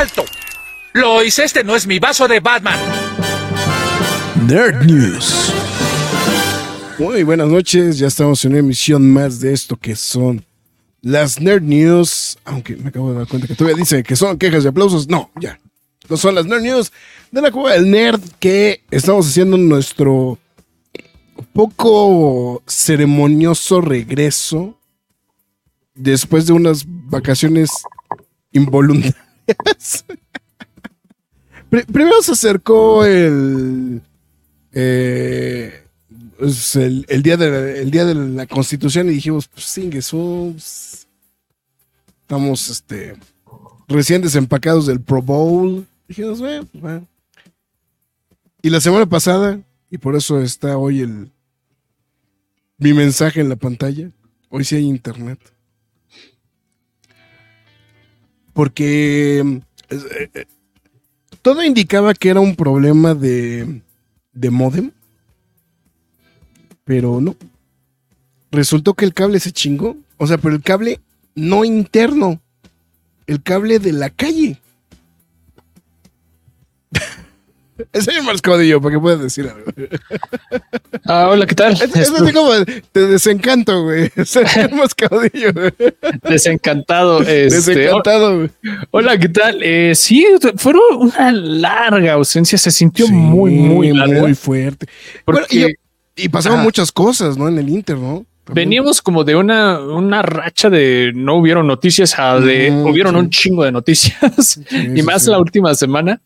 ¡Alto! Lois, este no es mi vaso de Batman. Nerd News. Muy buenas noches, ya estamos en una emisión más de esto que son las Nerd News. Aunque me acabo de dar cuenta que todavía dice que son quejas y aplausos. No, ya. No son las Nerd News de la Cueva del Nerd que estamos haciendo nuestro poco ceremonioso regreso después de unas vacaciones involuntarias. Primero se acercó el, eh, pues, el, día de la, el día de la Constitución y dijimos, pues Jesús, estamos este, recién desempacados del Pro Bowl. Dijimos, pues. Y la semana pasada, y por eso está hoy el mi mensaje en la pantalla, hoy sí hay internet. Porque eh, eh, todo indicaba que era un problema de, de modem, pero no. Resultó que el cable se chingó. O sea, pero el cable no interno, el cable de la calle. Es el Caudillo, para que puedas decir algo. Ah, hola, ¿qué tal? Es, es así como te desencanto, güey. Más Caudillo. Desencantado. Este, Desencantado, güey. Hola, ¿qué tal? Eh, sí, fueron una larga ausencia. Se sintió muy, muy larga. Muy fuerte. Bueno, y, y, pasaron muchas cosas, ¿no? En el Inter, ¿no? Veníamos como de una, una racha de no hubieron noticias a de hubieron un chingo de noticias y más la última semana.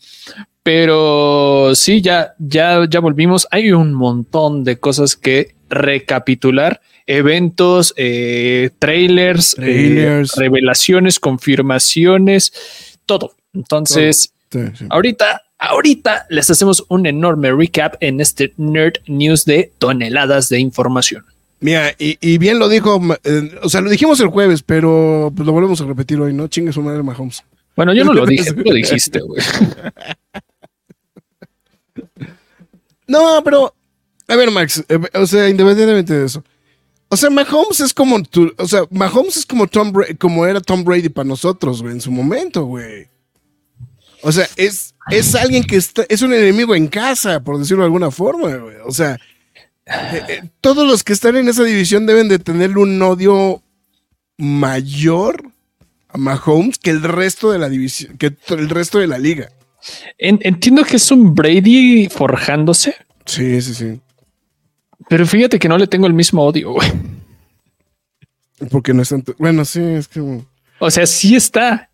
Pero sí, ya, ya, ya volvimos. Hay un montón de cosas que recapitular. Eventos, eh, trailers, trailers. Eh, revelaciones, confirmaciones, todo. Entonces, todo. Sí, sí. ahorita, ahorita les hacemos un enorme recap en este Nerd News de toneladas de información. Mira, y, y bien lo dijo, eh, o sea, lo dijimos el jueves, pero pues lo volvemos a repetir hoy, ¿no? Chingue su madre Mahomes. Bueno, yo no lo dije, tú lo dijiste, güey. No, pero, a ver, Max, eh, o sea, independientemente de eso. O sea, Mahomes es como tu, o sea, Mahomes es como Tom Brady, como era Tom Brady para nosotros, güey, en su momento, güey. O sea, es, es alguien que está, es un enemigo en casa, por decirlo de alguna forma, güey. O sea, eh, eh, todos los que están en esa división deben de tener un odio mayor a Mahomes que el resto de la división, que el resto de la liga. Entiendo que es un Brady forjándose. Sí, sí, sí. Pero fíjate que no le tengo el mismo odio, güey. Porque no es tanto. Bueno, sí, es que. O sea, sí está.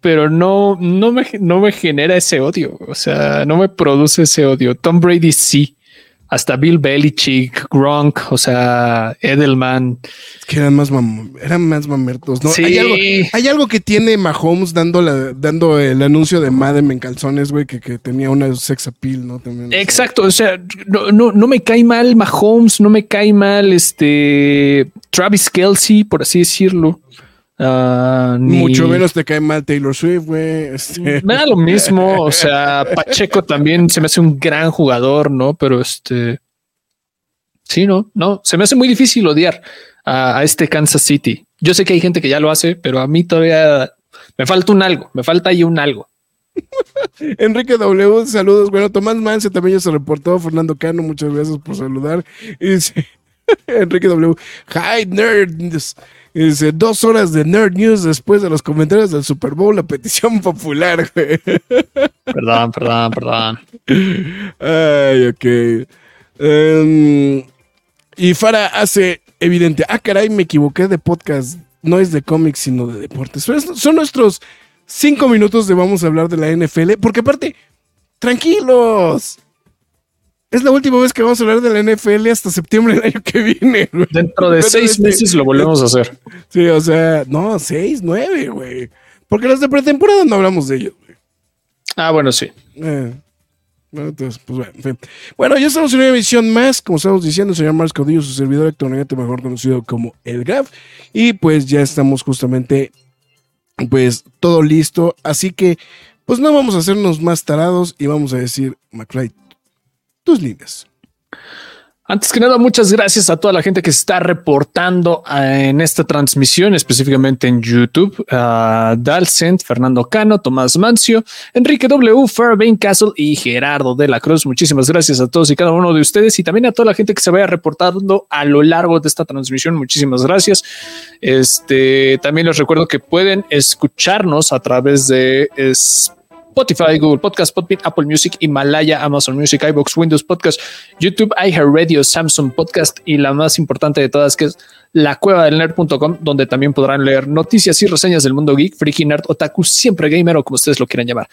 Pero no, no, me, no me genera ese odio. O sea, no me produce ese odio. Tom Brady sí hasta Bill Belichick, Gronk, o sea, Edelman. Es que eran más, mam eran más mamertos, ¿no? Sí. Hay, algo, hay algo que tiene Mahomes dando, la, dando el anuncio de Madden en calzones, güey, que, que, tenía una sex appeal, ¿no? También, Exacto, o sea, no, no, no me cae mal Mahomes, no me cae mal este Travis Kelsey, por así decirlo. Uh, ni... Mucho menos te cae mal Taylor Swift, güey. Este... Me da lo mismo. O sea, Pacheco también se me hace un gran jugador, ¿no? Pero este. Sí, no, no. Se me hace muy difícil odiar a, a, este Kansas City. Yo sé que hay gente que ya lo hace, pero a mí todavía me falta un algo. Me falta ahí un algo. Enrique W, saludos. Bueno, Tomás Mance también ya se reportó. Fernando Cano, muchas gracias por saludar. Y dice Enrique W, hi nerds. Dice, dos horas de Nerd News después de los comentarios del Super Bowl, la petición popular, güey. Perdón, perdón, perdón. Ay, ok. Um, y Fara hace evidente, ah, caray, me equivoqué de podcast. No es de cómics, sino de deportes. Son nuestros cinco minutos de vamos a hablar de la NFL, porque aparte, tranquilos. Es la última vez que vamos a hablar de la NFL hasta septiembre del año que viene. Güey. Dentro de seis meses lo volvemos a hacer. Sí, o sea, no, seis, nueve, güey. Porque las de pretemporada no hablamos de ellos, güey. Ah, bueno, sí. Eh, bueno, entonces, pues bueno, en fin. Bueno, ya estamos en una emisión más, como estamos diciendo, el señor Marcos Caudillo, su servidor actualmente mejor conocido como El Graf. Y pues ya estamos justamente, pues todo listo. Así que, pues no vamos a hacernos más tarados y vamos a decir, McFly, tus líneas. Antes que nada, muchas gracias a toda la gente que se está reportando eh, en esta transmisión, específicamente en YouTube. A Dalcent, Fernando Cano, Tomás Mancio, Enrique W, Fairbain Castle y Gerardo de la Cruz. Muchísimas gracias a todos y cada uno de ustedes y también a toda la gente que se vaya reportando a lo largo de esta transmisión. Muchísimas gracias. Este también les recuerdo que pueden escucharnos a través de Spotify, Google Podcast, Podbean, Apple Music, Himalaya, Amazon Music, iBox, Windows Podcast, YouTube, iHeartRadio, Samsung Podcast y la más importante de todas que es la cueva del nerd.com, donde también podrán leer noticias y reseñas del mundo geek, freaky, nerd, otaku, siempre gamer o como ustedes lo quieran llamar.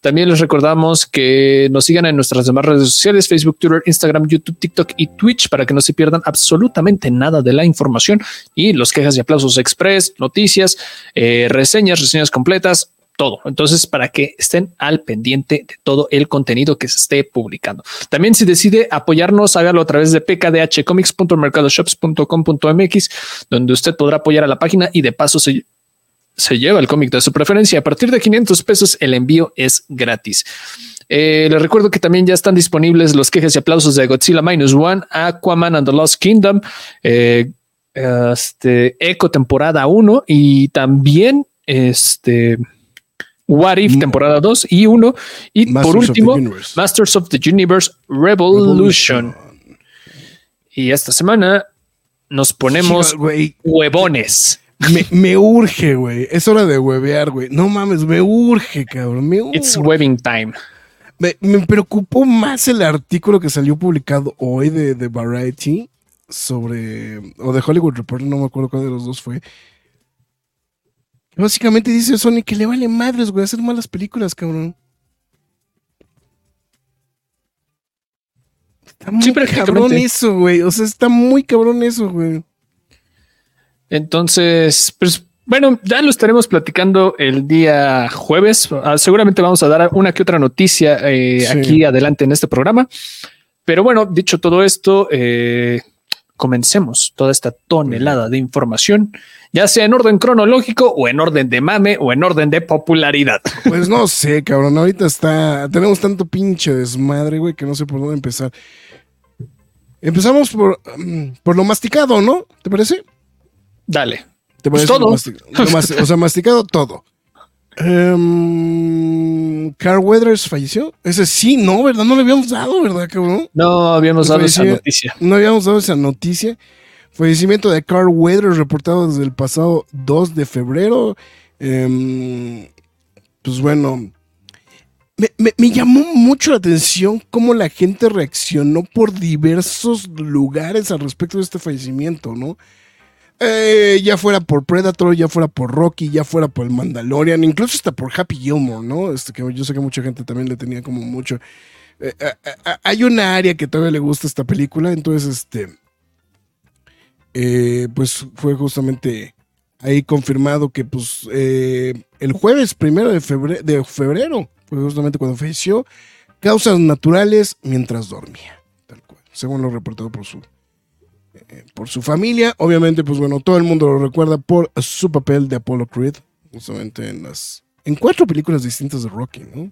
También les recordamos que nos sigan en nuestras demás redes sociales, Facebook, Twitter, Instagram, YouTube, TikTok y Twitch para que no se pierdan absolutamente nada de la información y los quejas y aplausos express, noticias, eh, reseñas, reseñas completas, todo. Entonces, para que estén al pendiente de todo el contenido que se esté publicando. También si decide apoyarnos, hágalo a través de pkdhcomics.mercadoshops.com.mx, donde usted podrá apoyar a la página y de paso se, se lleva el cómic de su preferencia. A partir de 500 pesos, el envío es gratis. Eh, les recuerdo que también ya están disponibles los quejes y aplausos de Godzilla Minus One, Aquaman and the Lost Kingdom, eh, este, Eco temporada 1 y también este What If temporada 2 y 1 y por último Masters of the Universe Revolution. Y esta semana nos ponemos huevones. Me, urge, güey. Es hora de huevear, güey. No mames, me urge, cabrón. Me urge. It's webbing time. Me, preocupó más el artículo que salió publicado hoy de, de Variety sobre. o de Hollywood Reporter, no me acuerdo cuál de los dos fue Básicamente dice Sony que le vale madres, güey, hacer malas películas, cabrón. Está muy cabrón eso, güey. O sea, está muy cabrón eso, güey. Entonces, pues bueno, ya lo estaremos platicando el día jueves. Ah, seguramente vamos a dar una que otra noticia eh, aquí adelante en este programa. Pero bueno, dicho todo esto, eh, comencemos toda esta tonelada de información, ya sea en orden cronológico o en orden de mame o en orden de popularidad. Pues no sé, cabrón, ahorita está, tenemos tanto pinche desmadre, güey, que no sé por dónde empezar. Empezamos por, mm, por lo masticado, ¿no? ¿Te parece? Dale. ¿Te parece? Pues todo. o sea, masticado todo. Um, Carl Weathers falleció. Ese sí, no, ¿verdad? No le habíamos dado, ¿verdad, cabrón? No habíamos dado esa noticia. No habíamos dado esa noticia. Fallecimiento de Carl Weathers reportado desde el pasado 2 de febrero. Em, pues bueno, me, me, llamó mucho la atención cómo la gente reaccionó por diversos lugares al respecto de este fallecimiento, ¿no? Eh, ya fuera por Predator, ya fuera por Rocky, ya fuera por el Mandalorian, incluso hasta por Happy Gilmore, ¿no? Este que yo sé que mucha gente también le tenía como mucho. Eh, eh, hay una área que todavía le gusta esta película, entonces este. pues fue justamente ahí confirmado que pues el jueves primero de febrero, de febrero fue justamente cuando falleció causas naturales mientras dormía, tal cual, según lo reportado por su por su familia. Obviamente, pues bueno, todo el mundo lo recuerda por su papel de Apollo Creed, justamente en las en cuatro películas distintas de Rocky, ¿no?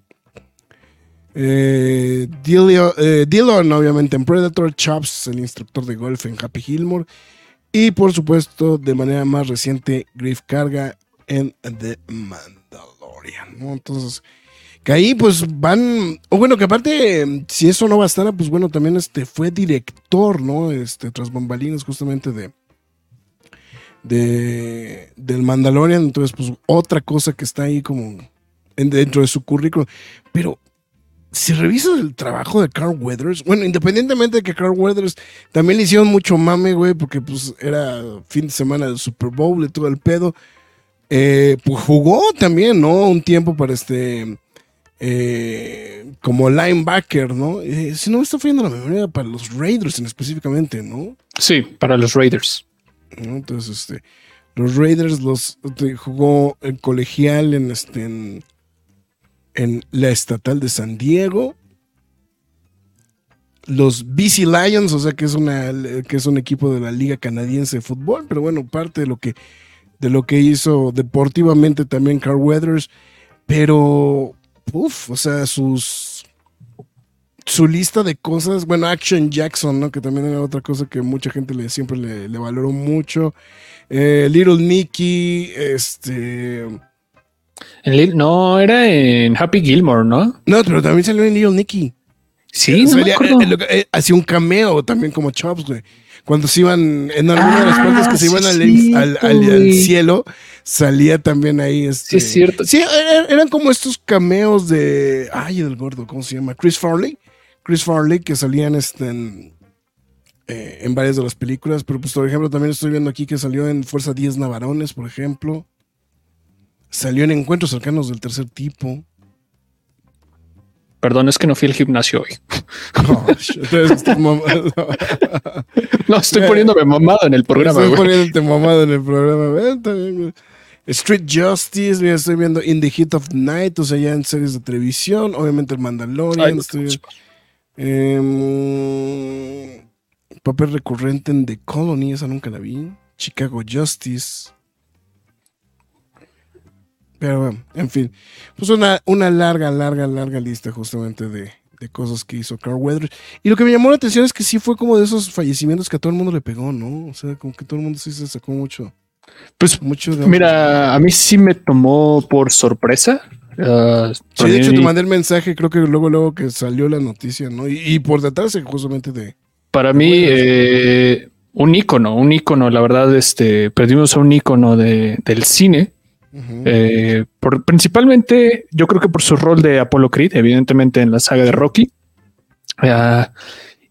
Eh, eh, obviamente en Predator, Chops, el instructor de golf en Happy Gilmore, y por supuesto, de manera más reciente, Griff Carga en The Mandalorian. Entonces, que ahí pues van, o bueno, que aparte, si eso no bastara, pues bueno, también este fue director, ¿no? Este, tras bambalinas justamente de, de del Mandalorian, entonces pues otra cosa que está ahí como dentro de su currículum, pero si revisas el trabajo de Carl Weathers, bueno, independientemente de que Carl Weathers también le hicieron mucho mame, güey, porque pues era fin de semana del Super Bowl y todo el pedo, eh, pues jugó también, ¿no? Un tiempo para este eh, como linebacker, ¿no? Eh, si no me está fallando la memoria, para los Raiders en específicamente, ¿no? Sí, para los Raiders. Entonces, este, los Raiders los jugó en colegial en este en, en la estatal de San Diego los BC Lions, o sea que es una que es un equipo de la Liga Canadiense de Fútbol, pero bueno, parte de lo que de lo que hizo deportivamente también Carl Weathers, pero uff, o sea, sus su lista de cosas, bueno, Action Jackson, ¿no? Que también era otra cosa que mucha gente le, siempre le, valoró mucho. Eh, Little Nicky, este... no, era en Happy Gilmore, ¿no? No, pero también salió en Little Nicky. Sí, no eh, eh, hacía un cameo también como Chops, güey. Cuando se iban, en alguna de las ah, partes que se iban al, cielo, salía también ahí. Este, sí, es cierto. Sí, eran como estos cameos de. Ay, del gordo, ¿cómo se llama? Chris Farley. Chris Farley, que salían este, en, eh, en varias de las películas. Pero, pues, por ejemplo, también estoy viendo aquí que salió en Fuerza 10 Navarones, por ejemplo. Salió en Encuentros Cercanos del Tercer Tipo. Perdón, es que no fui al gimnasio hoy. no, estoy poniéndome mamado en el programa. Estoy poniéndote mamado en el programa. Street Justice, mira, estoy viendo In the Heat of Night, o sea, ya en series de televisión. Obviamente el Mandalorian. Em, papel recurrente en The Colony, esa nunca la vi. Chicago Justice. Pero bueno, en fin. Pues una, una larga, larga, larga lista justamente de, cosas que hizo Carl Weathers. Y lo que me llamó la atención es que sí fue como de esos fallecimientos que a todo el mundo le pegó, ¿no? O sea, como que todo el mundo sí se sacó mucho. Pues mucho mira, a mí sí me tomó por sorpresa. Uh, sí, de hecho te mandé el mensaje, creo que luego, luego que salió la noticia, ¿no? Y, por detrás justamente de... Para mí, eh, un ícono, un ícono, la verdad, este, perdimos a un ícono de, del cine eh, principalmente, yo creo que por su rol de Apollo Creed, evidentemente en la saga de Rocky. Ah,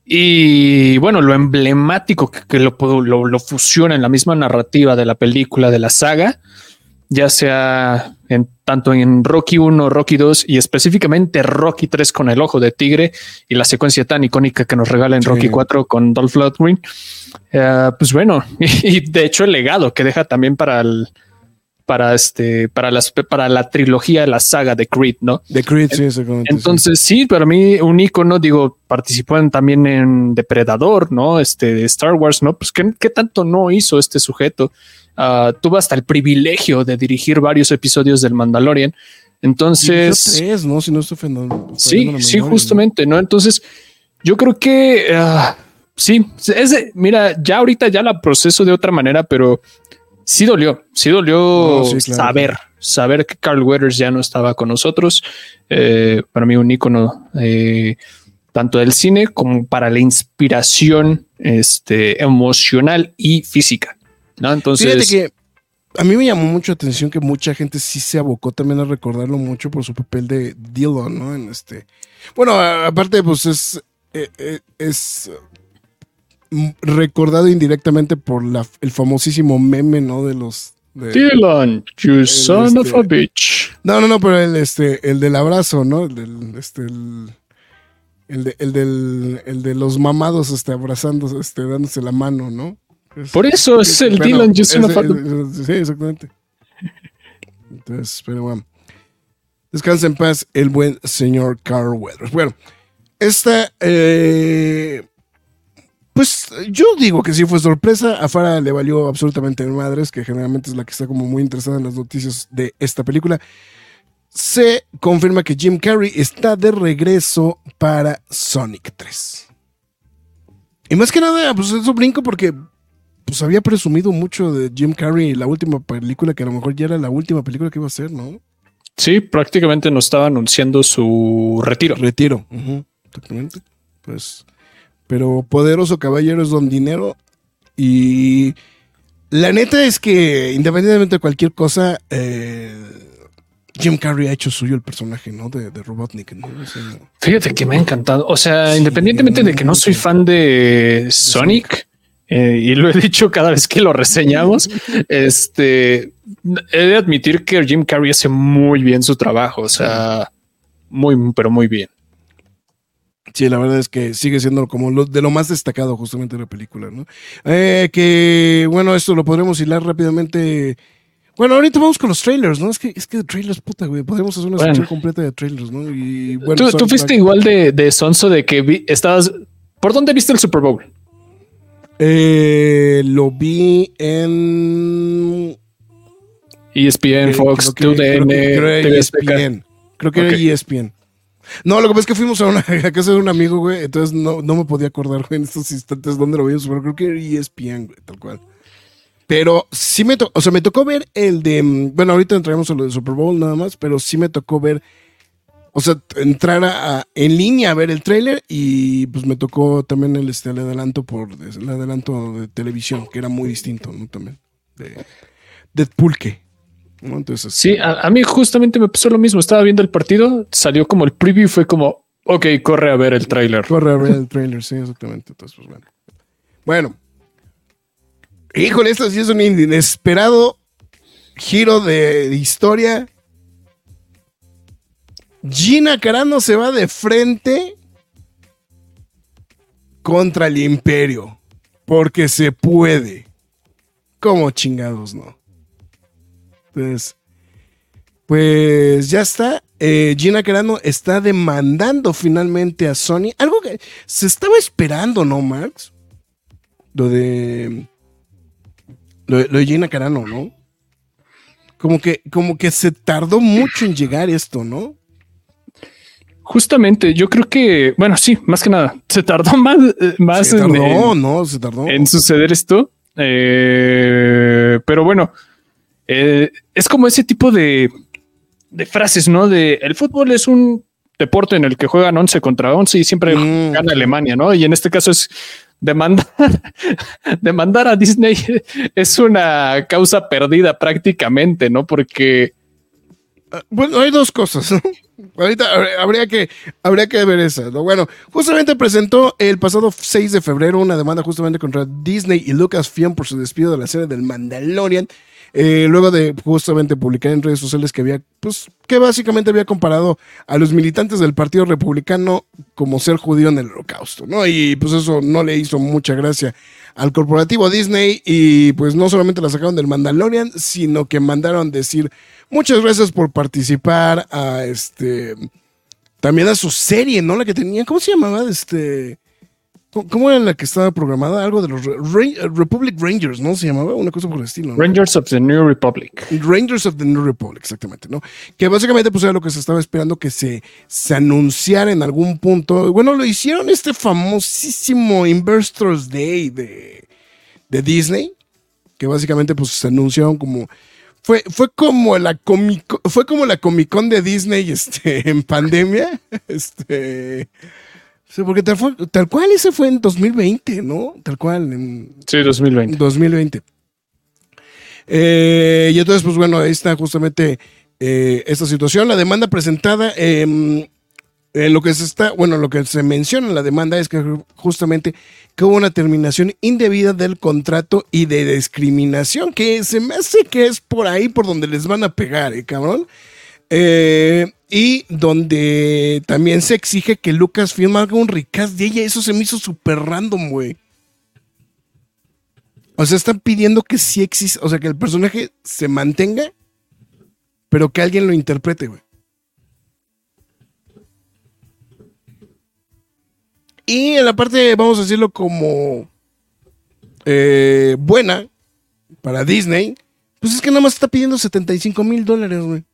y bueno, lo emblemático que, lo, lo, fusiona en la misma narrativa de la película, de la saga, ya sea en, tanto en Rocky 1, Rocky 2 y específicamente Rocky 3 con el ojo de tigre y la secuencia tan icónica que nos regala en Rocky 4 con Dolph Lundgren. Ah, pues bueno, y de hecho el legado que deja también para el, para este, para las, para la trilogía, la saga de Creed, ¿no? De Creed, sí, Entonces, sí. para mí, un icono, digo, participó también en Depredador, ¿no? Este, de Star Wars, ¿no? Pues, ¿qué, tanto no hizo este sujeto? Uh, tuvo hasta el privilegio de dirigir varios episodios del Mandalorian. Entonces. Tres, ¿no? Si no estoy Sí, sí, justamente, ¿no? Entonces, yo creo que. Uh, sí, es mira, ya ahorita ya la proceso de otra manera, pero sí dolió, sí dolió saber, saber que Carl Weathers ya no estaba con nosotros. Eh, para mí un ícono eh, tanto del cine como para la inspiración este, emocional y física. ¿no? Entonces, que a mí me llamó mucho atención que mucha gente sí se abocó también a recordarlo mucho por su papel de Dillon, ¿no? En este. Bueno, aparte, pues es. Eh, es recordado indirectamente por la, el famosísimo meme, ¿no? De los. Dylan, you son of a este, bitch. No, no, no, pero el, este, el del abrazo, ¿no? El del, este, el, el, de, el, del, el de los mamados este, abrazando, este, dándose la mano, ¿no? por eso es, el Dylan, you son of a bitch. Sí, exactamente. Entonces, pero bueno. Descansa en paz el buen señor Carl Weathers. Bueno, esta eh, pues yo digo que sí fue sorpresa. A Farah le valió absolutamente madres, que generalmente es la que está como muy interesada en las noticias de esta película. Se confirma que Jim Carrey está de regreso para Sonic 3. Y más que nada, pues eso brinco porque pues había presumido mucho de Jim Carrey la última película, que a lo mejor ya era la última película que iba a hacer, ¿no? Sí, prácticamente nos estaba anunciando su retiro. Retiro, exactamente. Pues pero poderoso caballero es don dinero. Y la neta es que, independientemente de cualquier cosa, eh, Jim Carrey ha hecho suyo el personaje, ¿no? De, Robotnik. Fíjate que me ha encantado. O sea, independientemente de que no soy fan de Sonic, eh, y lo he dicho cada vez que lo reseñamos, este, he de admitir que Jim Carrey hace muy bien su trabajo. O sea, muy, pero muy bien. Sí, la verdad es que sigue siendo como lo, de lo más destacado justamente de la película, ¿no? Eh, que, bueno, esto lo podremos hilar rápidamente. Bueno, ahorita vamos con los trailers, ¿no? Es que, es que trailers, puta, güey. Podemos hacer una Bueno. sección completa de trailers, ¿no? Y bueno, tú, tú fuiste igual de, de sonso de que vi- estabas. ¿Por dónde viste el Super Bowl? Eh, lo vi en. ESPN, eh, Fox, creo que- TUDN, creo que- creo que TV era Azteca. ESPN. Creo que era ESPN. No, lo que pasa es que fuimos a, una, a casa de un amigo, güey. Entonces no, no me podía acordar, güey, en estos instantes dónde lo vimos, pero creo que era E güey, tal cual. Pero sí me tocó, o sea, me tocó ver el de. mm, Bueno, ahorita entraremos a lo de Super Bowl nada más, pero sí me tocó ver. O sea, entrar a, en línea a ver el tráiler y pues me tocó también el, este, el adelanto por el adelanto de televisión, que era muy distinto, ¿no? También. De, de pulque. ¿No? Entonces, Sí, a, a mí justamente me pasó lo mismo. Estaba viendo el partido, salió como el preview y fue como, ok, corre a ver el tráiler. Corre a ver el trailer, sí, exactamente. Entonces, pues bueno. Bueno. Híjole, esto sí es un inesperado giro de, de historia. Gina Carano se va de frente contra el imperio. Porque se puede. Como chingados, ¿no? Entonces, pues ya está. Eh, Gina Carano está demandando finalmente a Sony. Algo que se estaba esperando, ¿no, Max? Lo de. Lo, de- lo de Gina Carano, ¿no? Como que, como que se tardó mucho en llegar esto, ¿no? Justamente, yo creo que, bueno, sí, más que nada, se tardó más, eh, más se en- tardó, en, ¿no? Se tardó. en suceder esto. Eh, pero bueno, eh, es como ese tipo de, de frases, ¿no? De el fútbol es un deporte en el que juegan 11 contra 11 y siempre Mm. gana Alemania, ¿no? Y en este caso es demandar, demandar a Disney es una causa perdida prácticamente, ¿no? Porque Ah, Bueno, hay dos cosas. ¿no? Ahorita habría- habría que, habría que ver esa. ¿no? Bueno, justamente presentó el pasado 6 de febrero una demanda justamente contra Disney y Lucasfilm por su despido de la serie del Mandalorian. Eh, luego de justamente publicar en redes sociales que había, pues, que básicamente había comparado a los militantes del Partido Republicano como ser judío en el holocausto, ¿no? Y pues eso no le hizo mucha gracia al corporativo Disney y pues no solamente la sacaron del Mandalorian, sino que mandaron decir muchas gracias por participar a este también a su serie, ¿no? La que tenía, ¿cómo se llamaba? Este ¿Cómo- ¿Cómo era la que estaba programada? Algo de los Re- Ra- Republic Rangers, ¿no? Se llamaba una cosa por el estilo. ¿no? Rangers of the New Republic. Rangers of the New Republic, exactamente, ¿no? Que básicamente pues era lo que se estaba esperando que se, se anunciara en algún punto. Bueno, lo hicieron este famosísimo Investors Day de, de Disney, que básicamente pues se anunciaron como... Fue, fue como la comic fue como la Comic Con de Disney este, en pandemia. Este, sí, porque tal, fue- tal cual ese fue en 2020, ¿no? Tal cual, en, Sí, 2020. 2020. Eh, y entonces, pues bueno, ahí está justamente eh, esta situación. La demanda presentada, eh, eh, lo que se está, bueno, lo que se menciona en la demanda es que justamente que hubo una terminación indebida del contrato y de discriminación, que se me hace que es por ahí por donde les van a pegar, ¿eh, cabrón? Eh, y donde también se exige que Lucasfilm haga un recast de ella. Eso se me hizo súper random, güey. O sea, están pidiendo que sí existe, o sea, que el personaje se mantenga, pero que alguien lo interprete, güey. Y en la parte, vamos a decirlo como eh, buena para Disney, pues es que nada más está pidiendo 75 mil dólares, güey.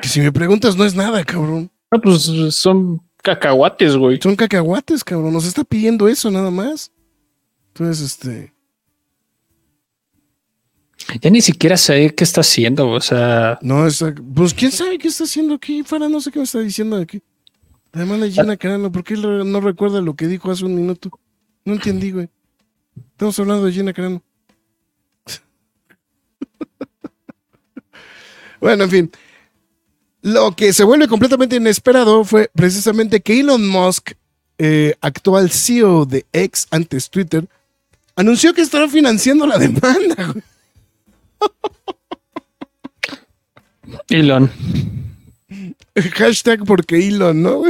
Que si me preguntas, no es nada, cabrón. No, pues son cacahuates, güey. Son cacahuates, cabrón. Nos está pidiendo eso nada más. Entonces, este. Ya ni siquiera sé qué está haciendo, o sea, No, esa- pues quién sabe qué está haciendo aquí. Fuera, no sé qué me está diciendo aquí. Además, la Gina Carano, ¿por qué no recuerda lo que dijo hace un minuto? No entendí, güey. Estamos hablando de Gina Carano. bueno, en fin. Lo que se vuelve completamente inesperado fue precisamente que Elon Musk, eh, actual CEO de X antes Twitter, anunció que estará financiando la demanda. Elon. Hashtag porque Elon, ¿no?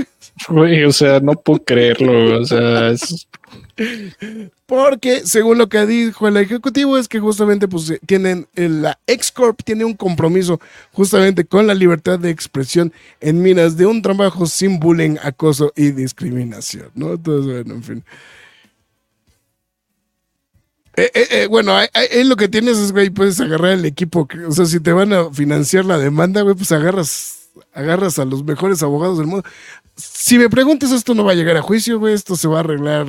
Güey, o sea, no puedo creerlo. O sea, es... Porque, según lo que dijo el ejecutivo, es que justamente pues tienen, la X-Corp tiene un compromiso justamente con la libertad de expresión en miras de un trabajo sin bullying, acoso y discriminación, ¿no? Entonces, bueno, en fin. Eh, eh, eh, bueno, ahí, lo que tienes es, güey, puedes agarrar el equipo. o sea, si te van a financiar la demanda, güey, pues agarras, agarras a los mejores abogados del mundo. Si me preguntas, esto no va a llegar a juicio, güey, esto se va a arreglar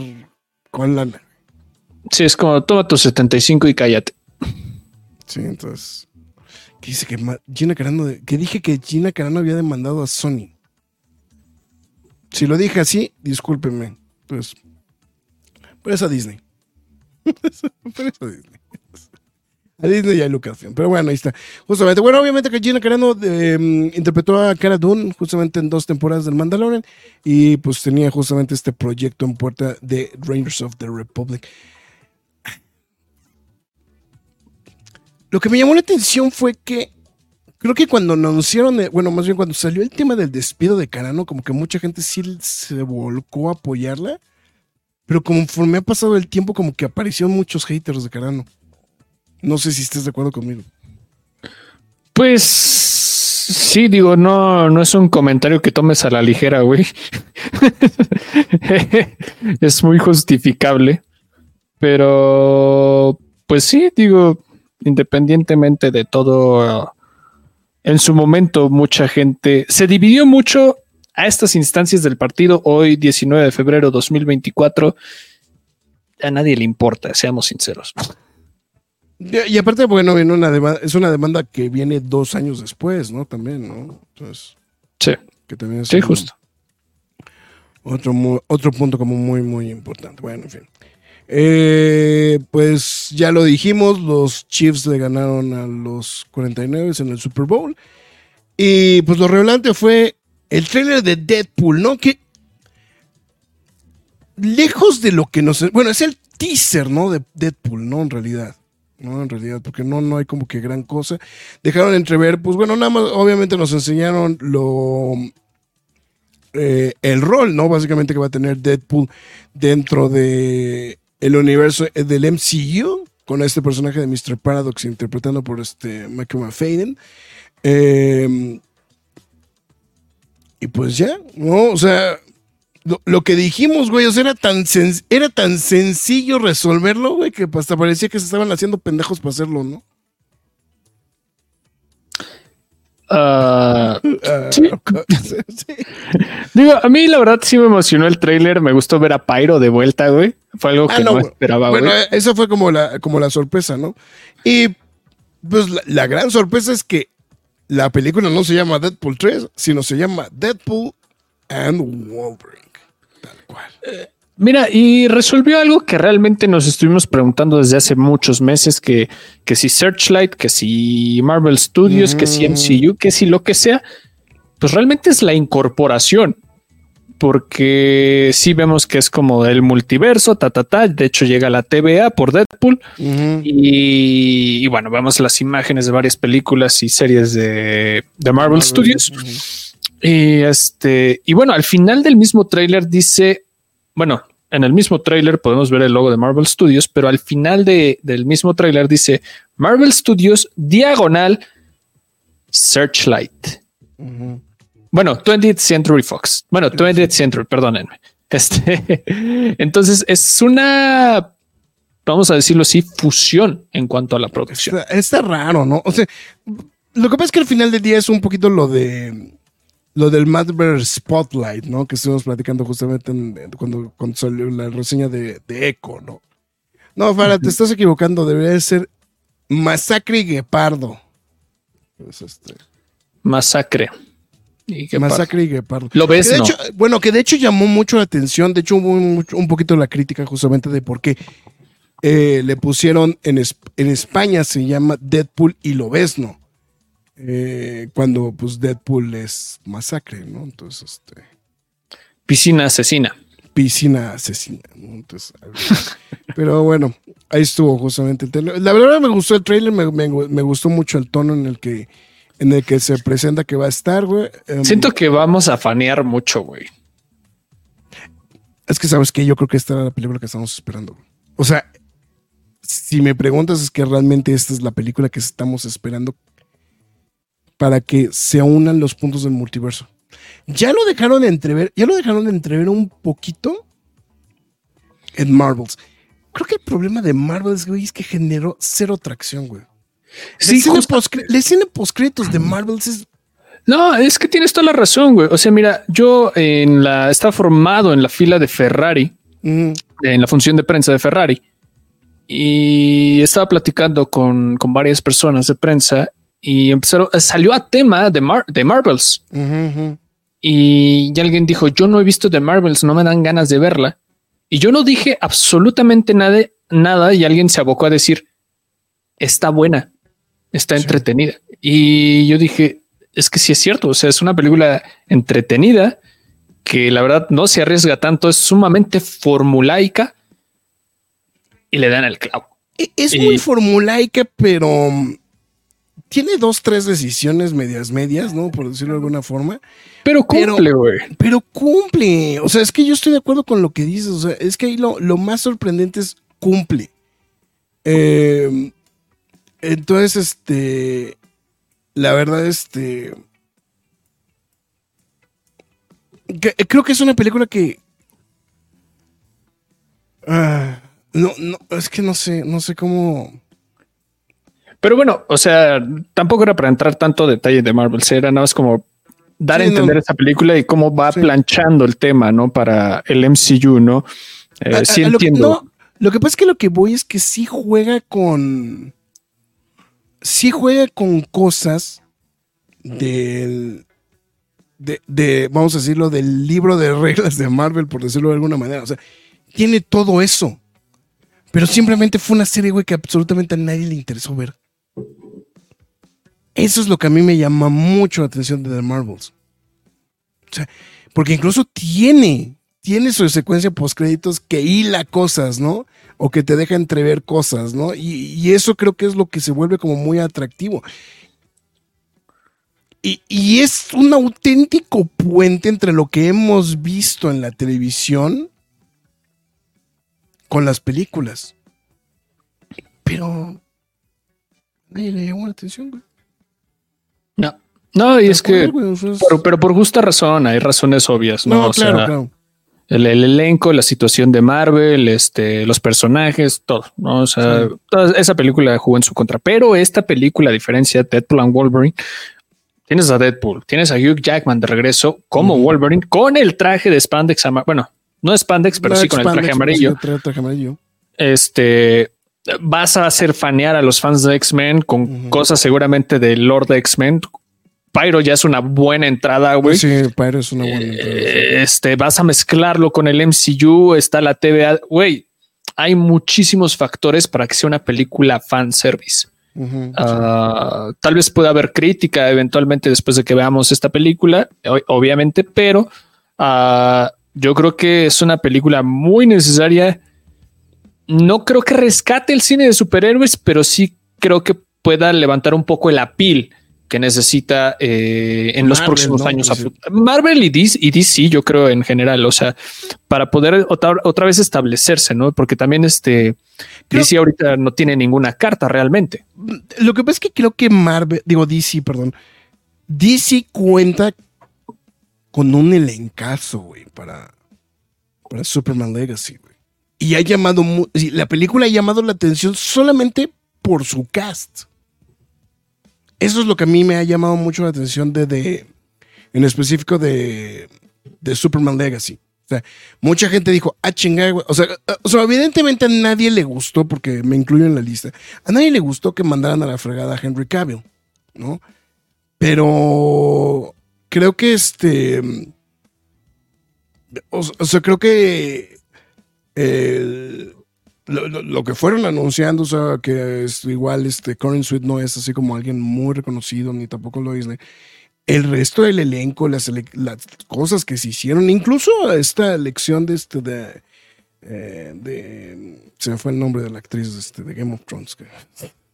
con lana. Sí, es como toma tus 75 y cállate. Sí, entonces. ¿Qué dice que Gina Carano, que dije que Gina Carano había demandado a Sony? Si lo dije así, discúlpenme. Pues, por eso a Disney. por eso a Disney. A Disney y a Lucasfilm. Pero bueno, ahí está. Justamente, bueno, obviamente que Gina Carano em, interpretó a Cara Dune justamente en dos temporadas del Mandalorian y pues tenía justamente este proyecto en puerta de Rangers of the Republic. Lo que me llamó la atención fue que creo que cuando anunciaron, bueno, más bien cuando salió el tema del despido de Carano, como que mucha gente sí se volcó a apoyarla, pero conforme ha pasado el tiempo, como que aparecieron muchos haters de Carano. No sé si estés de acuerdo conmigo. Pues sí, digo, no, no es un comentario que tomes a la ligera, güey. es muy justificable. Pero, pues sí, digo, independientemente de todo, en su momento mucha gente se dividió mucho a estas instancias del partido. Hoy, 19 de febrero de 2024, a nadie le importa, seamos sinceros. Y, aparte, bueno, una es una demanda que viene dos años después, ¿no? También, ¿no? Entonces, sí. Que también es sí, justo. Otro, otro punto como muy, muy importante. Bueno, en fin. Eh, pues ya lo dijimos, los Chiefs le ganaron a los 49 en el Super Bowl. Y pues lo revelante fue el trailer de Deadpool, ¿no? Que lejos de lo que nos... Bueno, es el teaser, ¿no? De Deadpool, ¿no? En realidad. ¿No? En realidad, porque no, no hay como que gran cosa. Dejaron entrever, pues bueno, nada más, obviamente nos enseñaron lo... Eh, el rol, ¿no? Básicamente que va a tener Deadpool dentro de el universo del MCU con este personaje de Mr. Paradox interpretando por este Michael McFadden. Em, y pues ya, ¿no? O sea, lo, que dijimos, güey, o sea, era tan, era tan sencillo resolverlo, güey, que hasta parecía que se estaban haciendo pendejos para hacerlo, ¿no? Ah, ah, Digo, a mí la verdad sí me emocionó el trailer. Me gustó ver a Pyro de vuelta, güey. Fue algo ah, que no, esperaba, Bueno, esa fue como la, como la sorpresa, ¿no? Y pues la, gran sorpresa es que la película no se llama Deadpool 3, sino se llama Deadpool and Wolverine. Tal cual. Eh, Mira, y resolvió algo que realmente nos estuvimos preguntando desde hace muchos meses, que, que si Searchlight, que si Marvel Studios, que si MCU, mm. que si lo que sea, pues realmente es la incorporación, porque sí vemos que es como el multiverso, ta, ta, ta, de hecho llega la TVA por Deadpool, y, bueno, vemos las imágenes de varias películas y series de, Marvel, Studios. Y este, y bueno, al final del mismo tráiler dice bueno, en el mismo tráiler podemos ver el logo de Marvel Studios, pero al final del mismo tráiler dice Marvel Studios diagonal Searchlight. Bueno, 20th Century Fox. Bueno, 20th Century, perdónenme. Este, entonces es una, vamos a decirlo así, fusión en cuanto a la producción. está raro, ¿no? O sea, lo que pasa es que al final del día es un poquito lo de lo del Madver Spotlight, ¿no? Que estuvimos platicando justamente cuando, salió la reseña de, de Echo, ¿no? No, Farah, te estás equivocando, debería ser Masacre y Guepardo. este. Masacre. Y Masacre y Guepardo. Lo ves, ¿no? bueno, que de hecho llamó mucho la atención, de hecho hubo un, poquito la crítica justamente de por qué eh, le pusieron en, en España se llama Deadpool y lo ves, ¿no? Eh, cuando pues Deadpool es masacre, ¿no? Entonces, este... Piscina asesina. Piscina asesina, Entonces, pero bueno, ahí estuvo justamente el trailer. La verdad me gustó el trailer, me, gustó mucho el tono en el que en el que se presenta que va a estar, güey. Em, Siento que vamos a fanear mucho, güey. Es que sabes que yo creo que esta era la película que estamos esperando. O sea, si me preguntas es que realmente esta es la película que estamos esperando para que se unan los puntos del multiverso. Ya lo dejaron de entrever, ya lo dejaron de entrever un poquito en Marvels. Creo que el problema de Marvels, güey, es que generó cero tracción, güey. Sí, la escena post-créditos de Marvels es no, es que tienes toda la razón, güey. O sea, mira, yo en la estaba formado en la fila de Ferrari, en la función de prensa de Ferrari, y estaba platicando con, varias personas de prensa y empezaron, salió a tema de, de Marvels. Y, alguien dijo, yo no he visto de Marvels, no me dan ganas de verla. Y yo no dije absolutamente nada, nada y alguien se abocó a decir, está buena, está entretenida. Y yo dije, es que sí es cierto. O sea, es una película entretenida que la verdad no se arriesga tanto, es sumamente formulaica y le dan el clavo. E, es muy formulaica, pero tiene dos, tres decisiones medias medias, ¿no? Por decirlo de alguna forma. Pero cumple, güey. Pero, cumple. O sea, es que yo estoy de acuerdo con lo que dices. O sea, es que ahí lo, lo más sorprendente es cumple. Eh, entonces, este la verdad, este. creo que es una película que. Ah, no, no, es que no sé, no sé cómo. Pero bueno, o sea, tampoco era para entrar tanto detalle de Marvel, era nada más como dar a entender esa película y cómo va planchando el tema, ¿no? Para el MCU, ¿no? Eh, sí entiendo. lo que pasa es que lo que voy es que sí juega con sí juega con cosas del, de, vamos a decirlo, del libro de reglas de Marvel, por decirlo de alguna manera. O sea, tiene todo eso. Pero simplemente fue una serie, güey, que absolutamente a nadie le interesó ver. Eso es lo que a mí me llama mucho la atención de The Marvels. O sea, porque incluso tiene, tiene su secuencia post créditos que hila cosas, ¿no? o que te deja entrever cosas, ¿no? Y, eso creo que es lo que se vuelve como muy atractivo. Y, es un auténtico puente entre lo que hemos visto en la televisión con las películas. Pero nadie le llamó la atención, güey. No, y es que, pero, por justa razón, hay razones obvias, ¿no? claro, claro el, elenco, la situación de Marvel, este, los personajes, todo, ¿no? O sea, toda esa película jugó en su contra. Pero esta película, a diferencia de Deadpool and Wolverine, tienes a Deadpool, tienes a Hugh Jackman de regreso como Wolverine con el traje de spandex, bueno, no spandex, pero sí con el traje amarillo. Este, vas a hacer fanear a los fans de X-Men con cosas seguramente de Lord de X-Men, Pyro ya es una buena entrada, güey. Sí, Pyro es una buena entrada. este, vas a mezclarlo con el MCU, está la TVA, güey. Hay muchísimos factores para que sea una película fan service. Ah, tal vez pueda haber crítica eventualmente después de que veamos esta película, obviamente, pero ah, yo creo que es una película muy necesaria. No creo que rescate el cine de superhéroes, pero sí creo que pueda levantar un poco el apil que necesita eh, en los próximos años. Marvel y DC, y DC, yo creo en general, o sea, para poder otra, vez establecerse, ¿no? Porque también este DC ahorita no tiene ninguna carta realmente. Lo que pasa es que creo que Marvel, digo DC, perdón, DC cuenta con un elencazo, güey, para, para Superman Legacy, güey. Y ha llamado, la película ha llamado la atención solamente por su cast. Eso es lo que a mí me ha llamado mucho la atención de, en específico de, de Superman Legacy. O sea, mucha gente dijo, ah, chingada, O sea, o sea, evidentemente a nadie le gustó, porque me incluyo en la lista, a nadie le gustó que mandaran a la fregada a Henry Cavill, ¿no? Pero creo que este. O, sea, creo que el, lo, que fueron anunciando, o sea, que es igual este Current Suite no es así como alguien muy reconocido, ni tampoco lo Disney. El resto del elenco, las, las cosas que se hicieron, incluso esta elección de este de, eh, se me fue el nombre de la actriz de, este, de Game of Thrones que,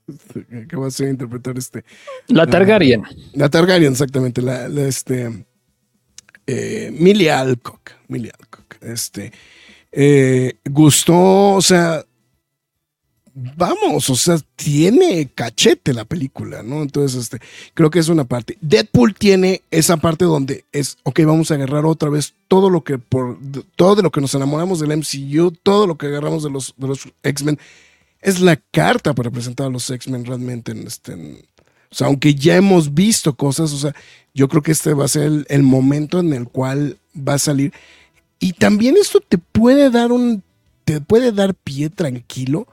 que va a ser interpretar este la Targaryen. La, Targaryen, exactamente, la, este eh, Millie Alcock, Millie Alcock, este Eh, gustó, o sea, vamos, o sea, tiene cachete la película, ¿no? Entonces, este, creo que es una parte. Deadpool tiene esa parte donde es, ok, vamos a agarrar otra vez todo lo que por, todo de lo que nos enamoramos del MCU, todo lo que agarramos de los, de los X-Men, es la carta para presentar a los X-Men realmente en este, o sea, aunque ya hemos visto cosas, o sea, yo creo que este va a ser el momento en el cual va a salir. Y también esto te puede dar un, te puede dar pie tranquilo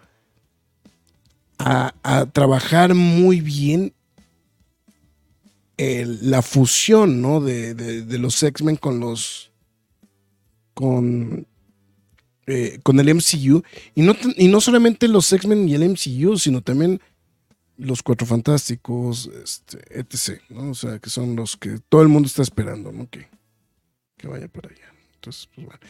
a, trabajar muy bien la fusión, ¿no? De, de, los X-Men con los. con. Eh, con el MCU. Y no, y no solamente los X-Men y el MCU, sino también los Cuatro Fantásticos, este, etc. ¿no? O sea, que son los que todo el mundo está esperando, ¿no? Que, que vaya para allá. Entonces, pues bueno.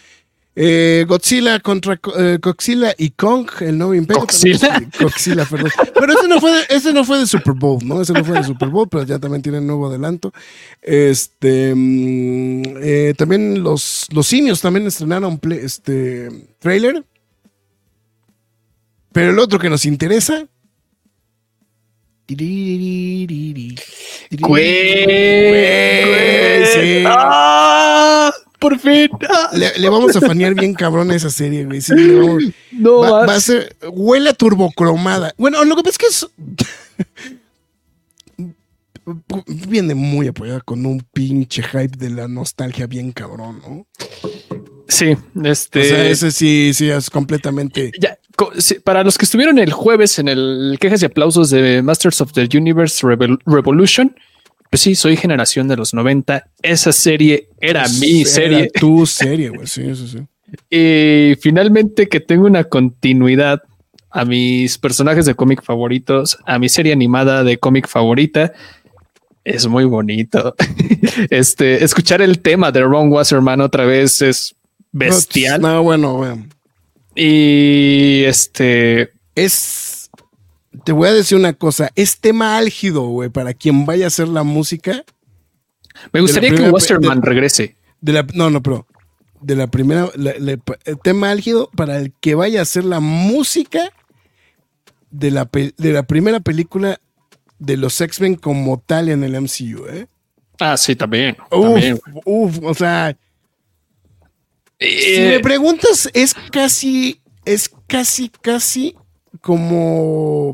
Eh, Godzilla contra eh, Godzilla y Kong, el nuevo imperio. Godzilla. perdón. Pero ese no, fue de, ese no fue de Super Bowl, ¿no? Ese no fue de Super Bowl, pero ya también tiene nuevo adelanto. Este, mm, eh, también los, los simios también estrenaron este trailer. Pero el otro que nos interesa. ¡Ah! Por fin. Le, vamos a fanear bien cabrón a esa serie, güey. no, va, a ser. Huele a turbocromada. Bueno, lo que pasa es que es. viene muy apoyada con un pinche hype de la nostalgia bien cabrón, ¿no? Sí, este. O sea, ese sí, sí, es completamente. Ya, para los que estuvieron el jueves en el quejas y aplausos de Masters of the Universe Revolution, pues sí, soy generación de los 90. Esa serie era mi serie. tu serie, güey. Sí, sí, sí. Y finalmente que tengo una continuidad a mis personajes de cómic favoritos, a mi serie animada de cómic favorita. Es muy bonito. este, escuchar el tema de Ron Wasserman otra vez es bestial. No, bueno, bueno. Y este es te voy a decir una cosa, es tema álgido, güey, para quien vaya a hacer la música. Me gustaría que Westerman regrese. De la, no, no, pero de la primera, el tema álgido para el que vaya a hacer la música de la, de la primera película de los X-Men como tal en el MCU, ¿eh? Ah, sí, también. Uf, o sea. si me eh, preguntas, es casi, es casi, casi como.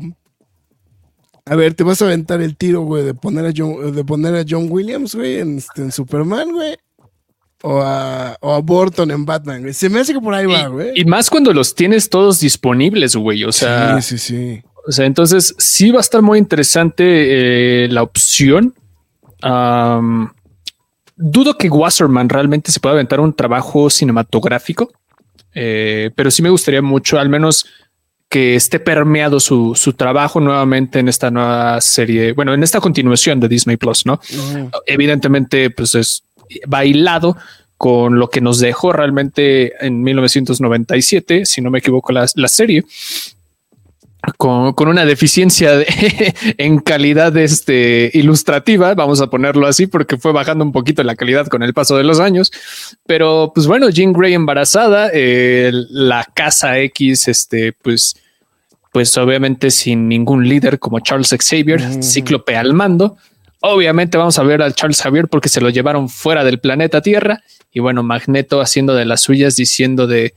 A ver, te vas a aventar el tiro, güey, de poner a John, de poner a John Williams, güey, en, este, Superman, güey. O a, o a Burton en Batman, güey. Se me hace que por ahí va, güey. Y más cuando los tienes todos disponibles, güey. O sea. Sí, sí, sí. O sea, entonces sí va a estar muy interesante eh, la opción. dudo que Wasserman realmente se pueda aventar un trabajo cinematográfico, eh, pero sí me gustaría mucho, al menos que esté permeado su, trabajo nuevamente en esta nueva serie, bueno, en esta continuación de Disney Plus, ¿no? Evidentemente, pues es bailado con lo que nos dejó realmente en 1997, si no me equivoco, la, serie. Con, una deficiencia en calidad este, ilustrativa, vamos a ponerlo así, porque fue bajando un poquito la calidad con el paso de los años. Pero, pues bueno, Jean Grey embarazada, eh, la casa X, este, pues pues obviamente sin ningún líder como Charles Xavier, cíclope al mando. Obviamente vamos a ver al Charles Xavier porque se lo llevaron fuera del planeta Tierra y bueno, Magneto haciendo de las suyas diciendo de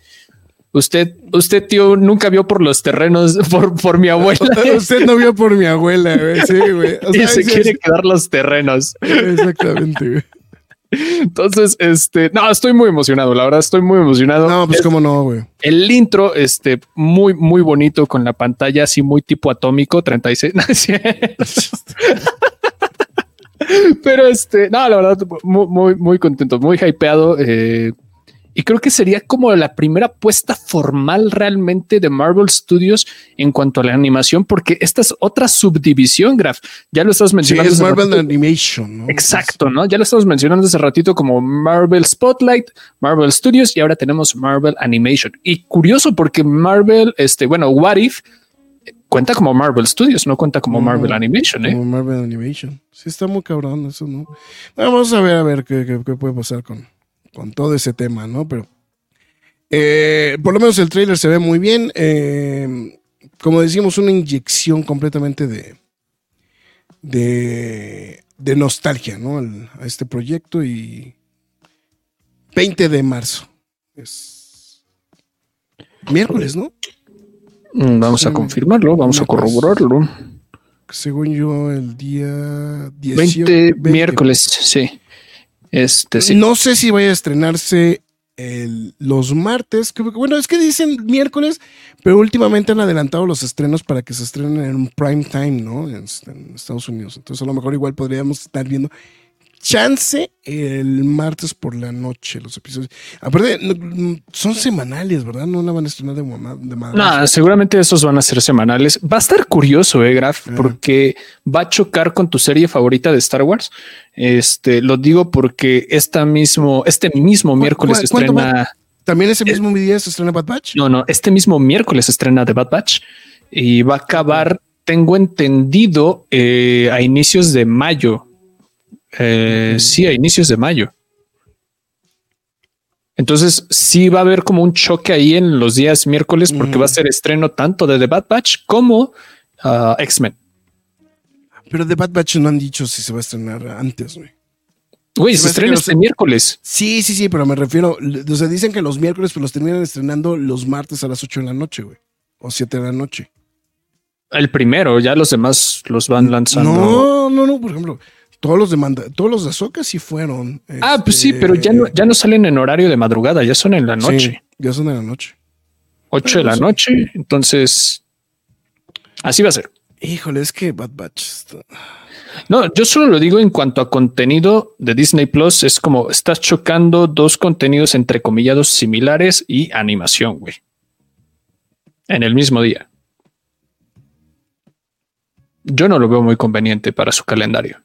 usted, usted tío nunca vio por los terrenos por, mi abuela. usted no vio por mi abuela, güey. Sí, güey. y se quiere quedar los terrenos. Exactamente, güey. Entonces, este, no, estoy muy emocionado, la verdad, estoy muy emocionado. No, pues cómo no, güey. El intro, este, muy, muy bonito con la pantalla así muy tipo atómico, 36. Pero este, no, la verdad, muy, muy, muy contento, muy hypeado. Eh, y creo que sería como la primera puesta formal realmente de Marvel Studios en cuanto a la animación, porque esta es otra subdivisión, Graf. Ya lo estás mencionando. es Marvel Animation. ¿no? Exacto, ¿no? Ya lo estamos mencionando hace ratito como Marvel Spotlight, Marvel Studios y ahora tenemos Marvel Animation. Y curioso porque Marvel, este, bueno, What If cuenta como Marvel Studios, no cuenta como Marvel Animation. ¿eh? Como Marvel Animation. Sí, está muy cabrón eso, ¿no? Vamos a ver, a ver qué puede pasar con con todo ese tema, ¿no? Pero Eh, por lo menos el trailer se ve muy bien. Eh, como decíamos, una inyección completamente de, de, de nostalgia ¿no? Al- a este proyecto y 20 de marzo. Es miércoles, ¿no? Mm, Vamos a confirmarlo, vamos a corroborarlo. Según yo, el día 18, 20, miércoles, sí. Este. No sé si vaya a estrenarse los martes. Bueno, es que dicen miércoles, pero últimamente han adelantado los estrenos para que se estrenen en un prime time, ¿no? En, en Estados Unidos. Entonces, a lo mejor igual podríamos estar viendo chance el martes por la noche los episodios. Aparte, no- son semanales, ¿verdad? No la van a estrenar de, mamá- de madre. Nah, seguramente esos van a ser semanales. Va a estar curioso, eh, Graf, Ajá. porque va a chocar con tu serie favorita de Star Wars. Este lo digo porque esta mismo, este mismo miércoles va? estrena. También ese mismo día se estrena Bad Batch. No, no, este mismo miércoles se estrena The Bad Batch y va a acabar, tengo entendido, eh, a inicios de mayo. Eh. Sí, a inicios de mayo. Entonces sí va a haber como un choque ahí en los días miércoles porque va a ser estreno tanto de The Bad Batch como ah, X-Men. Pero de Bad Batch no han dicho si se va a estrenar antes, güey. Güey, Se estrena este los- miércoles. Sí, sí, sí, pero me refiero, o sea, dicen que los miércoles pues los terminan estrenando los martes a las 8 de la noche, güey. O 7 de la noche. El primero, ya los demás los van lanzando. No, no, no, por ejemplo, todos los de Manda, todos los de Ahsoka sí fueron. Ah, pues sí, pero ya no, ya no salen en horario de madrugada, ya son en la sí, noche. ya son de la noche. 8 de la sí. noche. Entonces, así va a ser. Híjole, es que Bad Batch está- No, yo solo lo digo en cuanto a contenido de Disney Plus. Es como estás chocando dos contenidos entrecomillados similares y animación, güey. En el mismo día. Yo no lo veo muy conveniente para su calendario.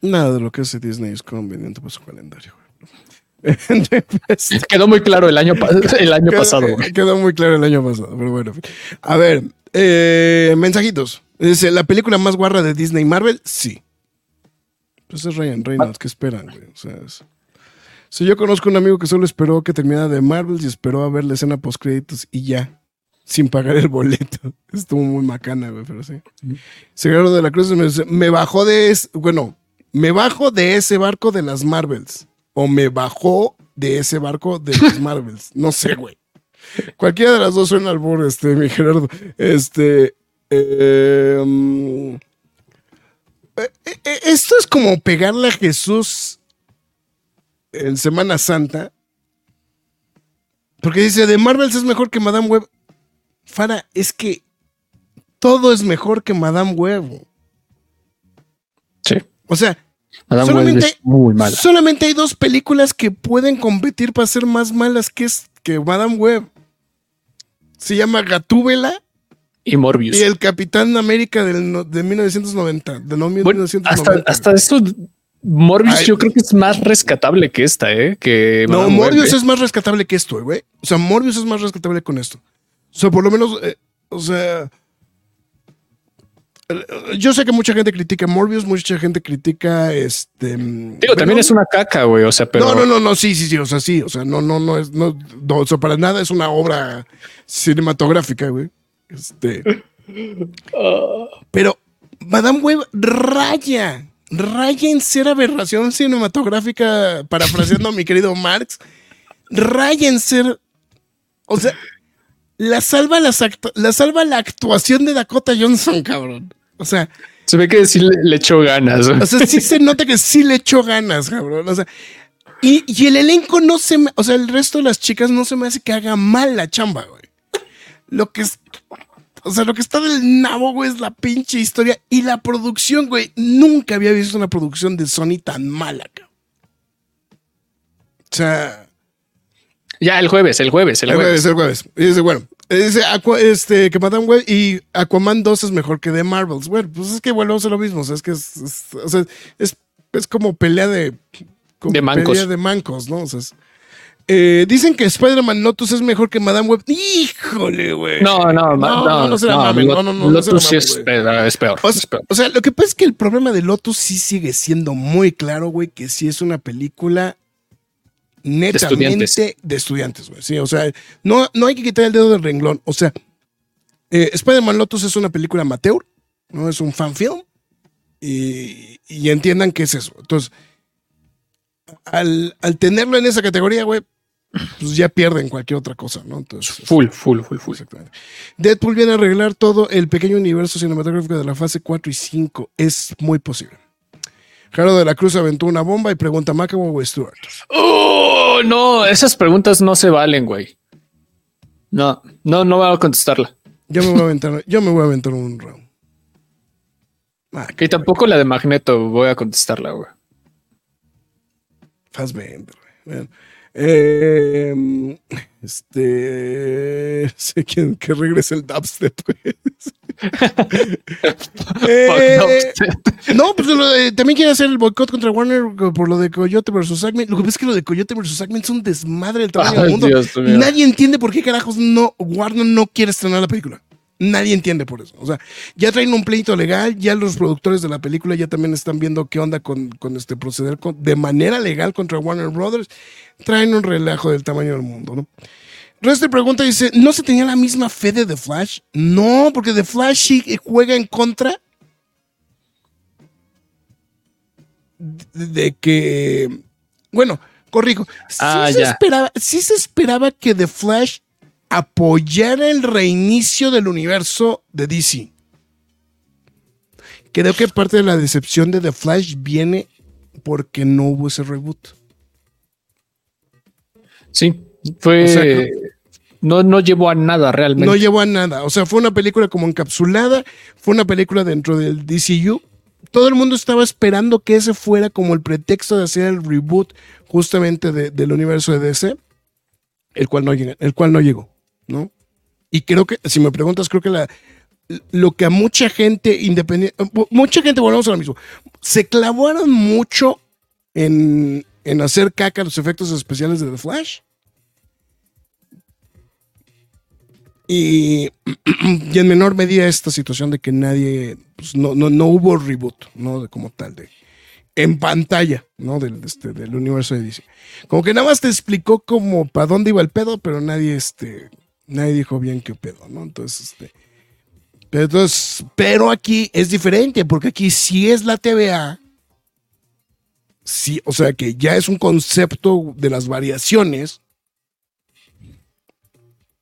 Nada de lo que hace Disney es conveniente para su calendario, Quedó muy claro el año, el año Quedó- pasado. güey. Quedó muy claro el año pasado, pero bueno. A ver, eh, mensajitos. Dice, ¿la película más guarra de Disney Marvel? Sí. Pues es Ryan Reynolds, ¿qué esperan, güey? O sea, es- Si yo conozco un amigo que solo esperó que terminara de Marvel y esperó a ver la escena post créditos y ya, sin pagar el boleto. Estuvo muy macana, güey, pero sí. Segarro de la Cruz me, dice, me bajó de ese, bueno, me bajo de ese barco de las Marvels. O me bajó de ese barco de las Marvels. No sé, güey. Cualquiera de las dos suena al borde, este, mi Gerardo. Este. eh, mm, eh, eh, esto es como pegarle a Jesús en Semana Santa. Porque dice, de Marvels es mejor que Madame Web. Fara, es que todo es mejor que Madame Web. Sí. O sea, Adam Solamente- muy mala. Solamente hay dos películas que pueden competir para ser más malas que, es, que Madame Web. Se llama Gatúbela Y Morbius. y el Capitán América del, de 1990. De no, Bueno, 1990. hasta, hasta eso, Morbius Ay. yo creo que es más rescatable que esta, ¿eh? Que no, Madame Web, Morbius ¿eh? es más rescatable que esto, güey. O sea, Morbius es más rescatable con esto. O sea, por lo menos, eh, o sea... Yo sé que mucha gente critica Morbius, mucha gente critica este. Digo, también es una caca, güey. O sea, pero. No, no, no, no, sí, sí, sí, o sea, sí, o sea, no, no, no es, no, no, o sea, para nada es una obra cinematográfica, güey. Este. Pero Madame Web raya, raya en ser aberración cinematográfica, parafraseando a mi querido Marx, raya en ser, o sea, la salva, las la salva la actuación de Dakota Johnson, cabrón. O sea, Se ve que sí le, le echó ganas. güey. o sea, sí se nota que sí le echó ganas, cabrón. O sea, y, y el elenco no se me, o sea, el resto de las chicas no se me hace que haga mal la chamba, güey. Lo que es, o sea, lo que está del nabo, güey, es la pinche historia y la producción, güey. Nunca había visto una producción de Sony tan mala, cabrón. O sea, Ya el jueves, el jueves, el el jueves. jueves, el jueves. Y dice, bueno, dice Aqua- este, que Madame Web y Aquaman 2 es mejor que The Marvels. Bueno, pues es que volvemos a lo mismo. O sea, es que es, es- o sea, es, es como pelea de. como De mancos. Pelea de mancos, ¿no? O sea, es- eh, dicen que Spider-Man Lotus es mejor que Madame Web. Híjole, güey. No, no, No, no, no, no no, no, no, Lotus sí es, es peor. O es sea, peor. o sea, lo que pasa es que el problema de Lotus sí sigue siendo muy claro, güey, que sí es una película netamente de estudiantes, güey. Sí, o sea, no, no hay que quitar el dedo del renglón. O sea, eh, Spider-Man Lotus es una película amateur, no es un fan film. Y, y entiendan qué es eso. Entonces, al, al tenerlo en esa categoría, güey, pues ya pierden cualquier otra cosa, ¿no? Entonces, full, full, full, full. Exactamente. Deadpool viene a arreglar todo el pequeño universo cinematográfico de la fase 4 y 5. Es muy posible. Jaro de la Cruz aventó una bomba y pregunta a o Stuart. Oh, no, esas preguntas no se valen, güey. No, no, no voy a contestarla. Yo me voy a aventar, yo me voy a aventar un round. Ah, que tampoco la de Magneto voy a contestarla, güey. Fassbender, güey. Eh, este. Sé quién que regrese el dubstep, eh, no, pues también quiere hacer el boicot contra Warner por lo de Coyote versus Agment. Lo que pasa es que lo de Coyote versus Agment es un desmadre del tamaño del mundo. Nadie entiende por qué carajos no Warner no quiere estrenar la película. Nadie entiende por eso. O sea, ya traen un pleito legal, ya los productores de la película ya también están viendo qué onda con, este proceder de manera legal contra Warner Brothers. Traen un relajo del tamaño del mundo, ¿no? Reste pregunta dice, ¿no se tenía la misma fe de The Flash? No, porque The Flash sí juega en contra de que, bueno, corrijo, ah, se esperaba, sí se esperaba que The Flash apoyar el reinicio del universo de DC. Creo que parte de la decepción de The Flash viene porque no hubo ese reboot. Sí, fue. no, no llevó a nada realmente. No llevó a nada. O sea, fue una película como encapsulada, fue una película dentro del DCU. Todo el mundo estaba esperando que ese fuera como el pretexto de hacer el reboot justamente del universo de DC, el cual no, el cual no llegó. ¿No? Y creo que, si me preguntas, creo que lo que a mucha gente independiente, mucha gente, volvemos a lo mismo, se clavaron mucho en, en hacer caca los efectos especiales de The Flash. Y, y, en menor medida esta situación de que nadie, pues no, no, no, hubo reboot, ¿no? De, como tal, de en pantalla, ¿no? Del, este, del universo de DC. Como que nada más te explicó como para dónde iba el pedo, pero nadie, este, nadie dijo bien qué pedo, ¿no? Entonces, este. Pero, entonces, pero aquí es diferente, porque aquí sí es la TVA. Sí, o sea que ya es un concepto de las variaciones.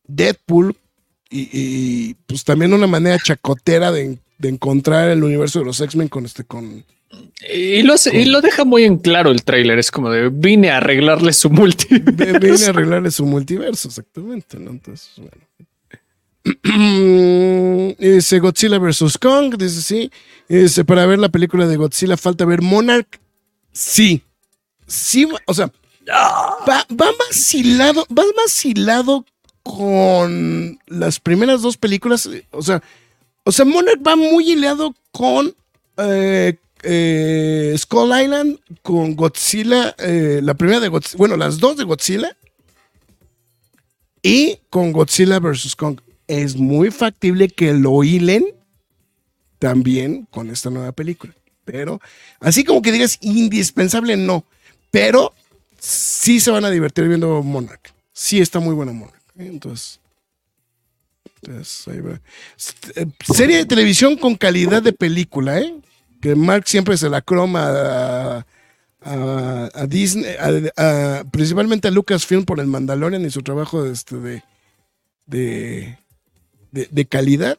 Deadpool y, pues también una manera chacotera de, encontrar el universo de los X-Men con este con y lo, y lo deja muy en claro el tráiler, es como de vine a arreglarle su multiverso. Vine a arreglarle su multiverso, exactamente, ¿no? Entonces, bueno. dice Godzilla vs. Kong, dice sí. Dice, para ver la película de Godzilla falta ver Monarch. Sí. Sí, o sea, va, va más hilado, va más hilado con las primeras dos películas. O sea, o sea, Monarch va muy hilado con eh, eh, Skull Island con Godzilla, eh, la primera de Godzilla, bueno, las dos de Godzilla y con Godzilla vs. Kong. Es muy factible que lo hilen también con esta nueva película. Pero, así como que digas indispensable, no. Pero sí se van a divertir viendo Monarch. Sí está muy bueno Monarch. Entonces, entonces. Eh, serie de televisión con calidad de película, ¿eh? Que Mark siempre se la croma a, Disney, principalmente a Lucasfilm por el Mandalorian y su trabajo de, este, de, de, calidad.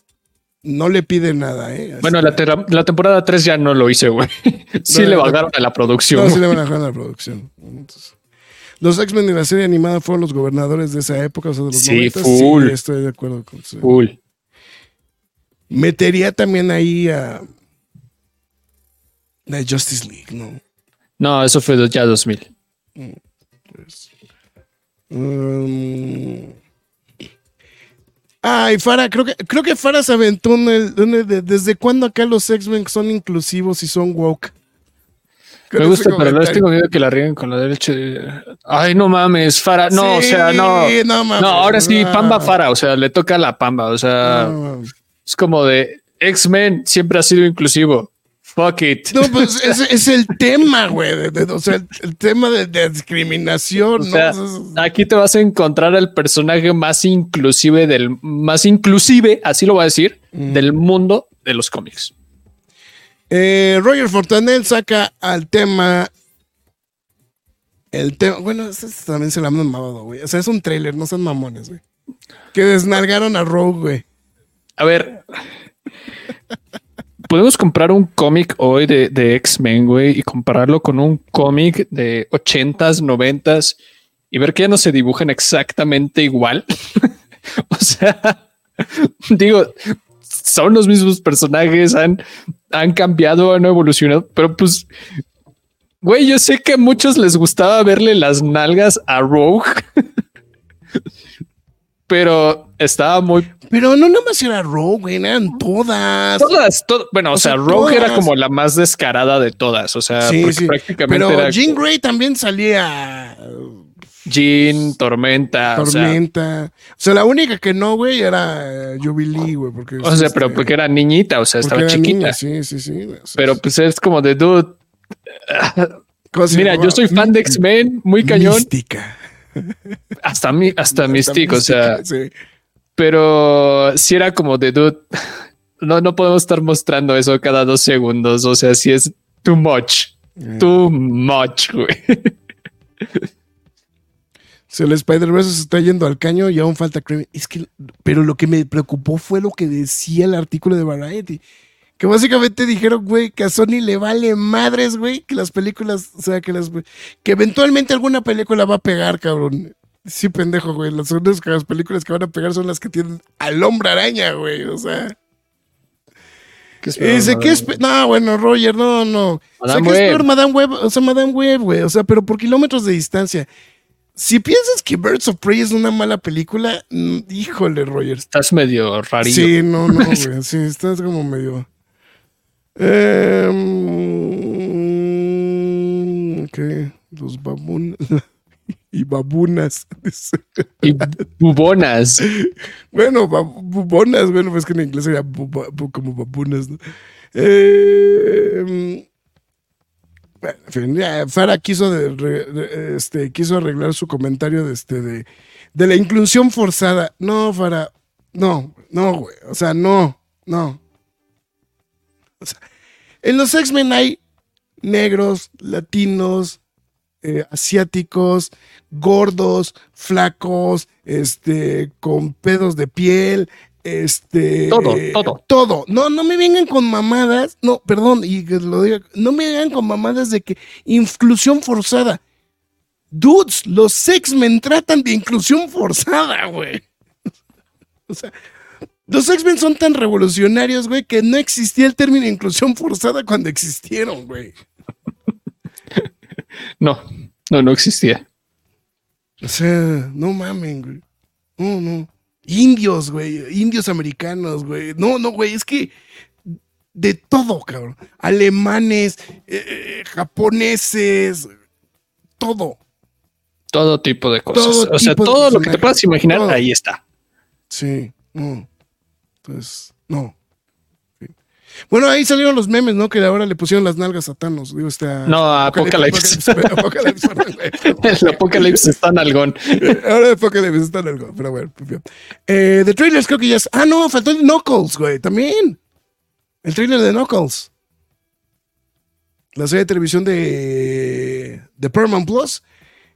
No le pide nada, ¿eh? bueno, la, temporada 3 ya no lo hice, güey. sí le bajaron a la producción. No, sí le bajaron a la producción. los X-Men de la serie animada fueron los gobernadores de esa época, o sea, de los sí, Full. Sí, estoy de acuerdo con eso. Full. Metería también ahí a, de Justice League, ¿no? No, eso fue ya 2000. Pues, um, ay, Farah, creo que, creo que Farah se aventó ¿Desde cuándo acá los X-Men son inclusivos y son woke? Me gusta, pero no tengo miedo que la rieguen con la derecha. Ay, no mames, Farah. No, o sea, no. No, mames, no ahora sí, Pamba Farah. O sea, le toca a la Pamba. O sea, es como de X-Men siempre ha sido inclusivo fuck it. No, pues es, es el tema, güey. o sea, el, tema de, discriminación. ¿no? aquí te vas a encontrar el personaje más inclusive del más inclusive, así lo voy a decir, mm. del mundo de los cómics. Eh, Roger Fortanel saca al tema. El tema. Bueno, este también se lo han mamado, güey. O sea, es un trailer, no son mamones, güey. Que desnalgaron a Rogue, güey. A ver. Podemos comprar un cómic hoy de, de X-Men, güey, y compararlo con un cómic de 80s, 90s y ver que ya no se dibujan exactamente igual. o sea, digo, son los mismos personajes, han, han cambiado, han evolucionado, pero pues, güey, yo sé que a muchos les gustaba verle las nalgas a Rogue, pero estaba muy. Pero no nada más era Rogue, eran todas. Todas, bueno, o, sea, Rogue era como la más descarada de todas, o sea, prácticamente. Pero Jean Grey también salía Jean, Tormenta. Tormenta. O sea, la única que no, güey, era Jubilee, güey. Porque, o sea, pero este, porque era niñita, o sea, estaba chiquita. sí, sí, sí. pero pues es como de dude. Mira, yo soy fan de X-Men, muy cañón. Mística. Hasta, mi, hasta, místico, o sea. Pero si era como de dude. No, no podemos estar mostrando eso cada dos segundos. O sea, si es too much. Eh. Too much, güey. Si el Spider-Verse se está yendo al caño y aún falta Es que, pero lo que me preocupó fue lo que decía el artículo de Variety. Que básicamente dijeron, güey, que a Sony le vale madres, güey, que las películas, o sea, que las. Que eventualmente alguna película va a pegar, cabrón. Sí, pendejo, güey. Las únicas películas que van a pegar son las que tienen al hombre araña, güey. O sea. ¿Qué dice, ¿qué es? No, bueno, Roger, no, no. Madame o sea, Web. Madame Web, o sea, Madame Web, güey. O sea, pero por kilómetros de distancia. Si piensas que Birds of Prey es una mala película, mm, híjole, Roger. Estás medio rarillo. Sí, no, no, güey. Sí, estás como medio. Eh, ok, los babunas. y babunas. y bubonas. bueno, bubonas, bueno, pues que en inglés sería como babunas, ¿no? Eh, bueno, en fin, Farah quiso, este, quiso arreglar su comentario de, este, de, de la inclusión forzada. No, Farah, no, no, güey. O sea, no, no. O sea, en los X-Men hay negros, latinos, eh, asiáticos, gordos, flacos, este, con pedos de piel, este. Todo, todo. Todo. No, no me vengan con mamadas. No, perdón, y lo diga. No me vengan con mamadas de que inclusión forzada. Dudes, los X-Men tratan de inclusión forzada, güey. o sea, los X-Men son tan revolucionarios, güey, que no existía el término inclusión forzada cuando existieron, güey. no, no, no existía. O sea, no mamen, güey. No, no indios, güey, indios americanos, güey. No, no, güey, es que de todo, cabrón. Alemanes, eh, eh, japoneses, todo. Todo tipo de cosas. o sea, todo lo que te puedas imaginar, ahí está. Sí, no. Entonces, no. Bueno, ahí salieron los memes, ¿no? Que ahora le pusieron las nalgas a Thanos. Digo, este, no, Apocalipsis. el Apocalipsis está en algón. Ahora Apocalipsis está en algón, pero bueno. Pues eh, de trailers creo que ya es. Ah, no, faltó el Knuckles, güey, también. El trailer de Knuckles. La serie de televisión de, de Paramount Plus.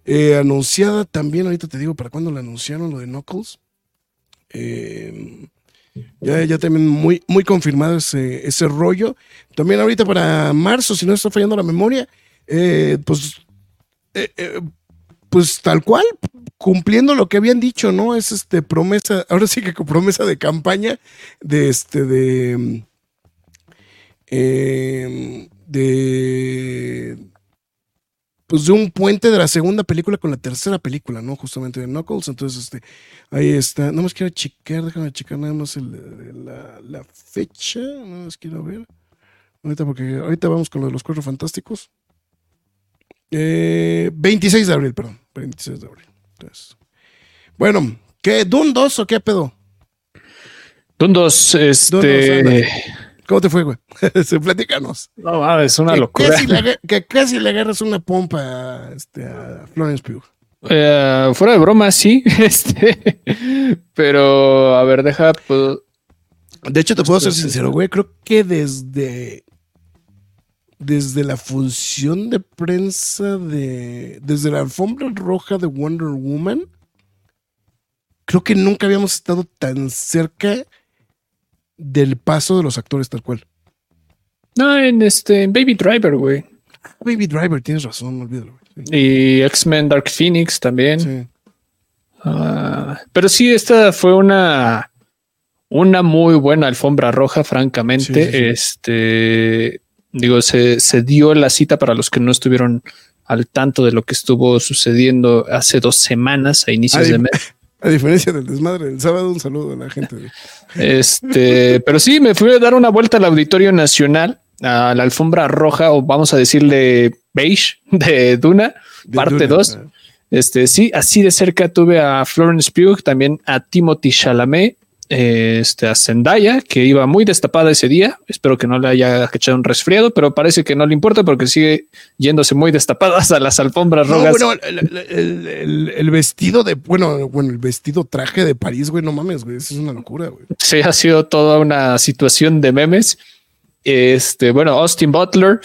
Eh, anunciada también, ahorita te digo para cuándo la anunciaron, lo de Knuckles. Eh, ya, ya también muy, muy confirmado ese, ese rollo. También ahorita para marzo, si no está fallando la memoria, eh, pues, eh, eh, pues tal cual, cumpliendo lo que habían dicho, ¿no? Es este promesa, ahora sí que promesa de campaña de este, de, de pues de un puente de la segunda película con la tercera película, ¿no? Justamente de Knuckles. Entonces, este, ahí está. No más quiero checar, déjame checar nada más la, fecha. No más quiero ver. Ahorita, porque ahorita vamos con lo de los cuatro fantásticos. 26 eh, de abril, perdón. 26 de abril. Entonces, bueno, ¿qué? ¿Dune 2 o qué pedo? Dune 2, este. ¿Cómo te fue, güey? Platícanos. No, es una que locura. Casi le, que casi le agarras una pompa a, este, a Florence Pugh. Eh, fuera de broma, sí. Este, pero a ver, deja. Pues, de hecho, te puedo ser sincero, güey. Creo que desde. Desde la función de prensa de. Desde la alfombra roja de Wonder Woman. Creo que nunca habíamos estado tan cerca del paso de los actores tal cual. No, en este en Baby Driver, güey. Baby Driver, tienes razón, no olvídalo. Sí. Y X-Men Dark Phoenix también. Sí. Uh, pero sí, esta fue una una muy buena alfombra roja, francamente. Sí, sí, este digo, se, se dio la cita para los que no estuvieron al tanto de lo que estuvo sucediendo hace dos semanas a inicios Ay, de mes. A diferencia del desmadre del sábado, un saludo a la gente. Este, pero sí, me fui a dar una vuelta al Auditorio Nacional, a la alfombra roja, o vamos a decirle beige de Duna, de parte 2. Este, sí, así de cerca tuve a Florence Pugh, también a Timothy Chalamet, este, a Zendaya, que iba muy destapada ese día. Espero que no le haya echado un resfriado, pero parece que no le importa porque sigue yéndose muy destapadas a las alfombras no, rojas. Bueno, el, el, el, el, vestido de, bueno, bueno, el vestido traje de París, güey, no mames, güey, eso es una locura, güey. Sí, ha sido toda una situación de memes. Este, bueno, Austin Butler,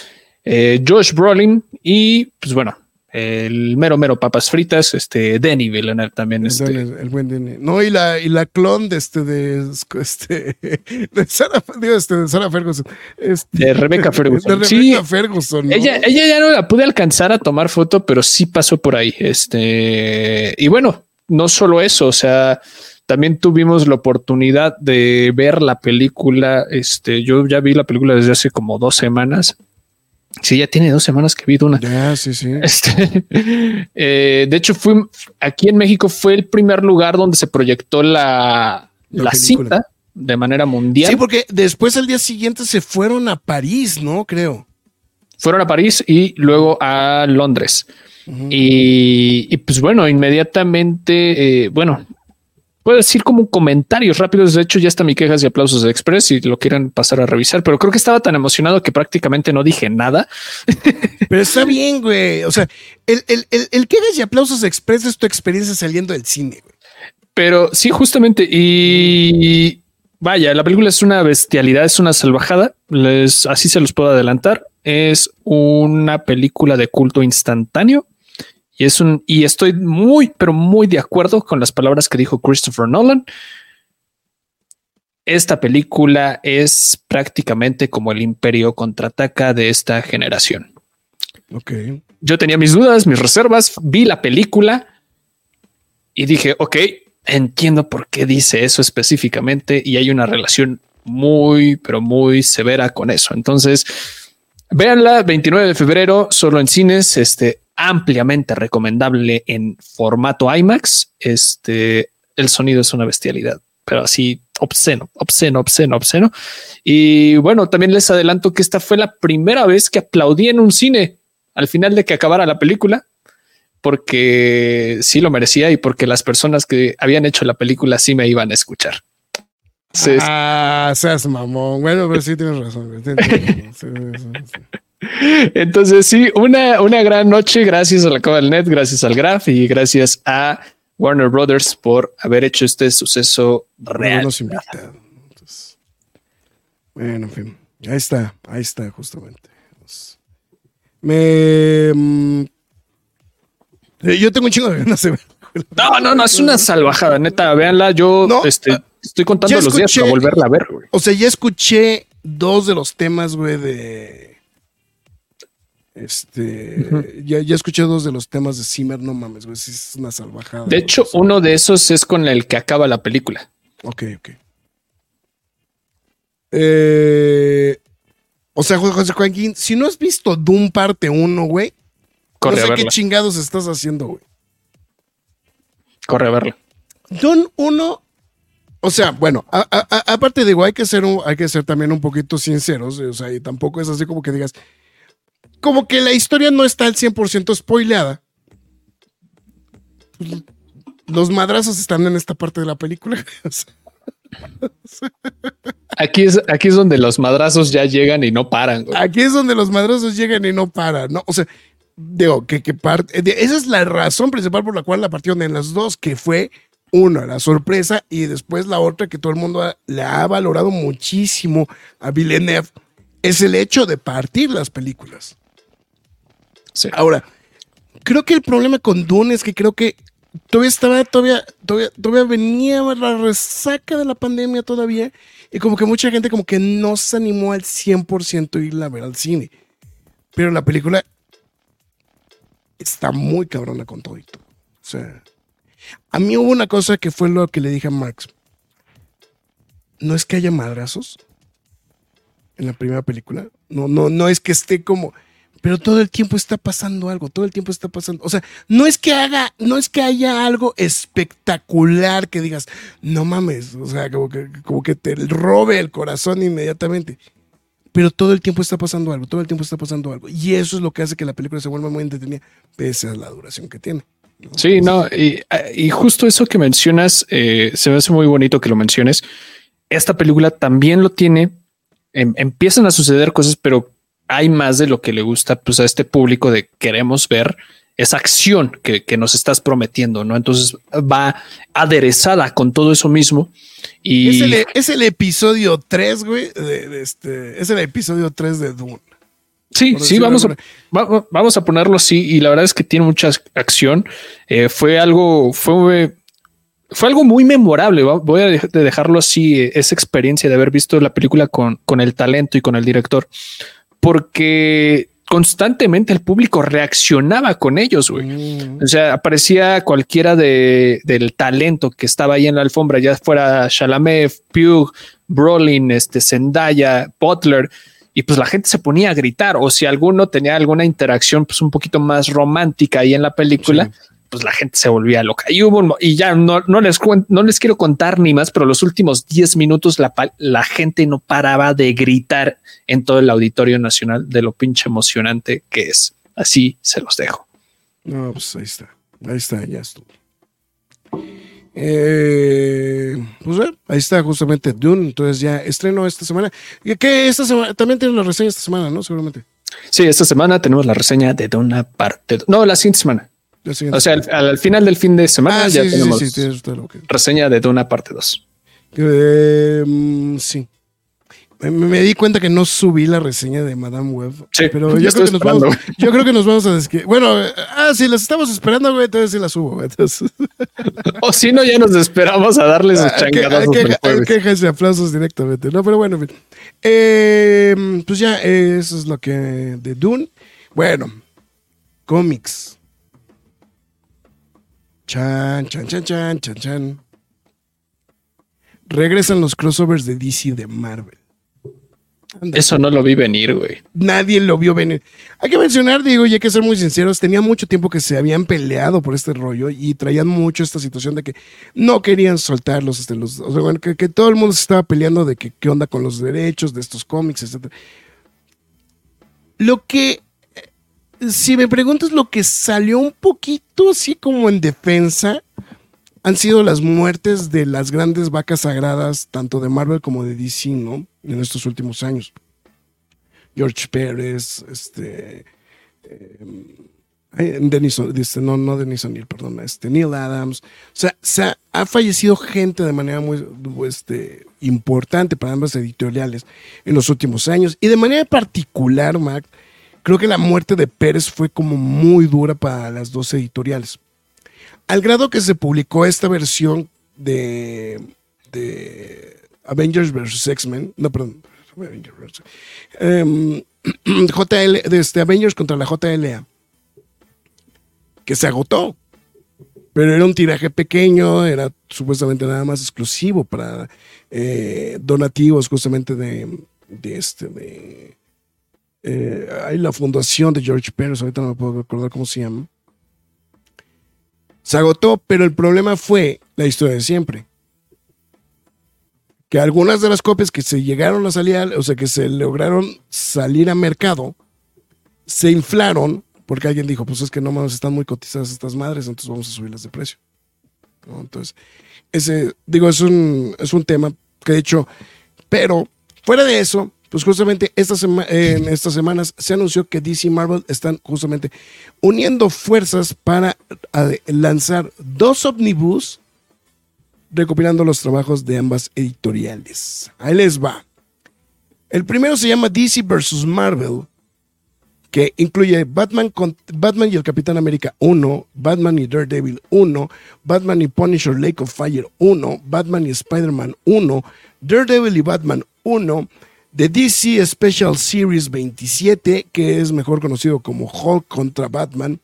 eh, Josh Brolin y, pues bueno, el mero mero papas fritas, este Denny Villeneuve también el, este. el buen Denny. No, y la y la clon de este de este de Sarah, digo, este, de Sarah Ferguson. Este, de Rebecca Ferguson. De Rebecca sí, Ferguson. ¿no? Ella, ella ya no la pude alcanzar a tomar foto, pero sí pasó por ahí. Este, y bueno, no solo eso, o sea, también tuvimos la oportunidad de ver la película. Este, yo ya vi la película desde hace como dos semanas. Sí, ya tiene dos semanas que vi una. Ya, sí, sí. Este, eh, de hecho, fui aquí en México fue el primer lugar donde se proyectó la, la, la cinta de manera mundial. Sí, porque después al día siguiente se fueron a París, ¿no? Creo. Fueron a París y luego a Londres. Uh -huh. y, y, pues bueno, inmediatamente, eh, bueno, puedo decir como comentarios rápidos. De hecho, ya está mi quejas y aplausos de Express si lo quieren pasar a revisar, pero creo que estaba tan emocionado que prácticamente no dije nada. Pero está bien, güey. O sea, el, el, el, el quejas y aplausos de Express es tu experiencia saliendo del cine, güey. Pero sí, justamente. Y vaya, la película es una bestialidad, es una salvajada. Les, así se los puedo adelantar. Es una película de culto instantáneo. Y es un, y estoy muy, pero muy de acuerdo con las palabras que dijo Christopher Nolan. Esta película es prácticamente como el imperio contraataca de esta generación. Ok. Yo tenía mis dudas, mis reservas, vi la película y dije, ok, entiendo por qué dice eso específicamente y hay una relación muy, pero muy severa con eso. Entonces, véanla 29 de febrero, solo en cines, este, ampliamente recomendable en formato IMAX. Este, el sonido es una bestialidad, pero así obsceno, obsceno, obsceno, obsceno. Y bueno, también les adelanto que esta fue la primera vez que aplaudí en un cine al final de que acabara la película, porque sí lo merecía y porque las personas que habían hecho la película sí me iban a escuchar. Ah, seas mamón. Bueno, pero sí tienes razón. Entonces, sí, una, una gran noche. Gracias a la Cova del Net, gracias al Graf y gracias a Warner Brothers por haber hecho este suceso real. Entonces, bueno, en fin, ahí está, ahí está, justamente. Me. Mm, yo tengo un chingo de ganas de ver. No, no, no, es una salvajada, neta. Véanla. Yo no, este, estoy contando los escuché, días para volverla a ver, güey. O sea, ya escuché dos de los temas, güey, de. Este. Uh -huh. ya, ya, escuché dos de los temas de Zimmer, no mames, güey. Es una salvajada. De hecho, güey. uno de esos es con el que acaba la película. Ok, ok. Eh, o sea, José Joaquín, si no has visto Doom parte 1, güey, no sé qué chingados estás haciendo, güey. Corre a verlo. Doom 1, o sea, bueno, a, a, aparte digo, hay que, ser un, hay que ser también un poquito sinceros, o sea, y tampoco es así como que digas, como que la historia no está al 100% spoileada. Los madrazos están en esta parte de la película. Aquí es, aquí es donde los madrazos ya llegan y no paran. Güey. Aquí es donde los madrazos llegan y no paran, ¿no? O sea, digo, que, que parte, esa es la razón principal por la cual la partieron en las dos, que fue una, la sorpresa, y después la otra que todo el mundo ha, le ha valorado muchísimo a Villeneuve, es el hecho de partir las películas. Ahora, creo que el problema con Dune es que creo que todavía estaba, todavía, todavía, todavía venía la resaca de la pandemia todavía, y como que mucha gente como que no se animó al 100% a ir a ver al cine. Pero la película está muy cabrona con todo. O sea, a mí hubo una cosa que fue lo que le dije a Max. No es que haya madrazos en la primera película. No, no, no es que esté como. Pero todo el tiempo está pasando algo, todo el tiempo está pasando. O sea, no es que haga, no es que haya algo espectacular que digas, no mames, o sea, como que, como que te robe el corazón inmediatamente pero todo el tiempo está pasando algo, todo el tiempo está pasando algo. Y eso es lo que hace que la película se vuelva muy entretenida, pese a la duración que tiene. Sí, no, y, y, justo eso que mencionas, eh, se me hace muy bonito que lo menciones. Esta película también lo tiene, em, empiezan a suceder cosas, pero hay más de lo que le gusta pues, a este público de queremos ver esa acción que, que, nos estás prometiendo, ¿no? Entonces va aderezada con todo eso mismo. Y es el, es el episodio 3, güey, de, de este, es el episodio 3 de Dune. Sí, sí, vamos a, va, vamos a ponerlo así. Y la verdad es que tiene mucha acción. Eh, fue algo, fue, fue algo muy memorable. Voy a dejarlo así, esa experiencia de haber visto la película con, con el talento y con el director, porque constantemente el público reaccionaba con ellos, güey. Mm. O sea, aparecía cualquiera de, del talento que estaba ahí en la alfombra, ya fuera Chalamet, Pugh, Brolin, este, Zendaya, Butler, y pues la gente se ponía a gritar, o si alguno tenía alguna interacción pues un poquito más romántica ahí en la película, sí. Pues la gente se volvía loca. Y hubo, y ya no, no les no les quiero contar ni más, pero los últimos 10 minutos la, la gente no paraba de gritar en todo el Auditorio Nacional de lo pinche emocionante que es. Así se los dejo. No, pues ahí está. Ahí está, ya estuvo. Eh, pues bueno, ahí está justamente Dune. Entonces ya estreno esta semana. ¿Y qué esta semana? También tiene la reseña esta semana, ¿no? Seguramente. Sí, esta semana tenemos la reseña de Duna parte. No, la siguiente semana. O sea, al, al, final del fin de semana ah, ya sí, tenemos sí, sí, reseña de Duna parte 2. Eh, sí. Me, me, di cuenta que no subí la reseña de Madame Web. Sí, pero yo creo, que nos vamos, yo creo que nos vamos a. Bueno, ah, si las estamos esperando, güey, entonces sí las subo. Entonces. O si no, ya nos esperamos a darles sus changadas. Hay quejas y aplausos directamente, ¿no? Pero bueno, eh, pues ya, eso es lo que de Dune. Bueno, cómics. Chan, chan, chan, chan, chan, chan. Regresan los crossovers de DC de Marvel. Anda. Eso no lo vi venir, güey. Nadie lo vio venir. Hay que mencionar, digo, y hay que ser muy sinceros, tenía mucho tiempo que se habían peleado por este rollo y traían mucho esta situación de que no querían soltarlos. Este, los, o sea, bueno, que, que, todo el mundo se estaba peleando de que qué onda con los derechos de estos cómics, etc. Lo que, si me preguntas, lo que salió un poquito así como en defensa han sido las muertes de las grandes vacas sagradas, tanto de Marvel como de DC, ¿no? En estos últimos años. George Pérez, este. Eh, este, no, no Denis O'Neill, perdón, este, Neil Adams. O sea, se ha, ha, fallecido gente de manera muy este, importante para ambas editoriales en los últimos años. Y de manera particular, Mac, creo que la muerte de Pérez fue como muy dura para las dos editoriales al grado que se publicó esta versión de, de Avengers vs. X-Men, no, perdón, um, JL, de este Avengers contra la JLA, que se agotó, pero era un tiraje pequeño, era supuestamente nada más exclusivo para eh, donativos justamente de, de este, de... Eh, hay la fundación de George Pérez, ahorita no me puedo recordar cómo se llama se agotó, pero el problema fue la historia de siempre. Que algunas de las copias que se llegaron a salir, o sea, que se lograron salir a mercado, se inflaron porque alguien dijo, pues es que no más están muy cotizadas estas madres, entonces vamos a subirlas de precio. ¿No? Entonces, ese, digo, es un, es un tema que de hecho Pero fuera de eso, pues justamente esta en estas semanas se anunció que DC y Marvel están justamente uniendo fuerzas para lanzar dos omnibus recopilando los trabajos de ambas editoriales. Ahí les va. El primero se llama DC vs. Marvel, que incluye Batman, con- Batman y el Capitán América 1, Batman y Daredevil 1, Batman y Punisher Lake of Fire 1, Batman y Spider-Man 1, Daredevil y Batman 1, The DC Special Series 27, que es mejor conocido como Hulk contra Batman,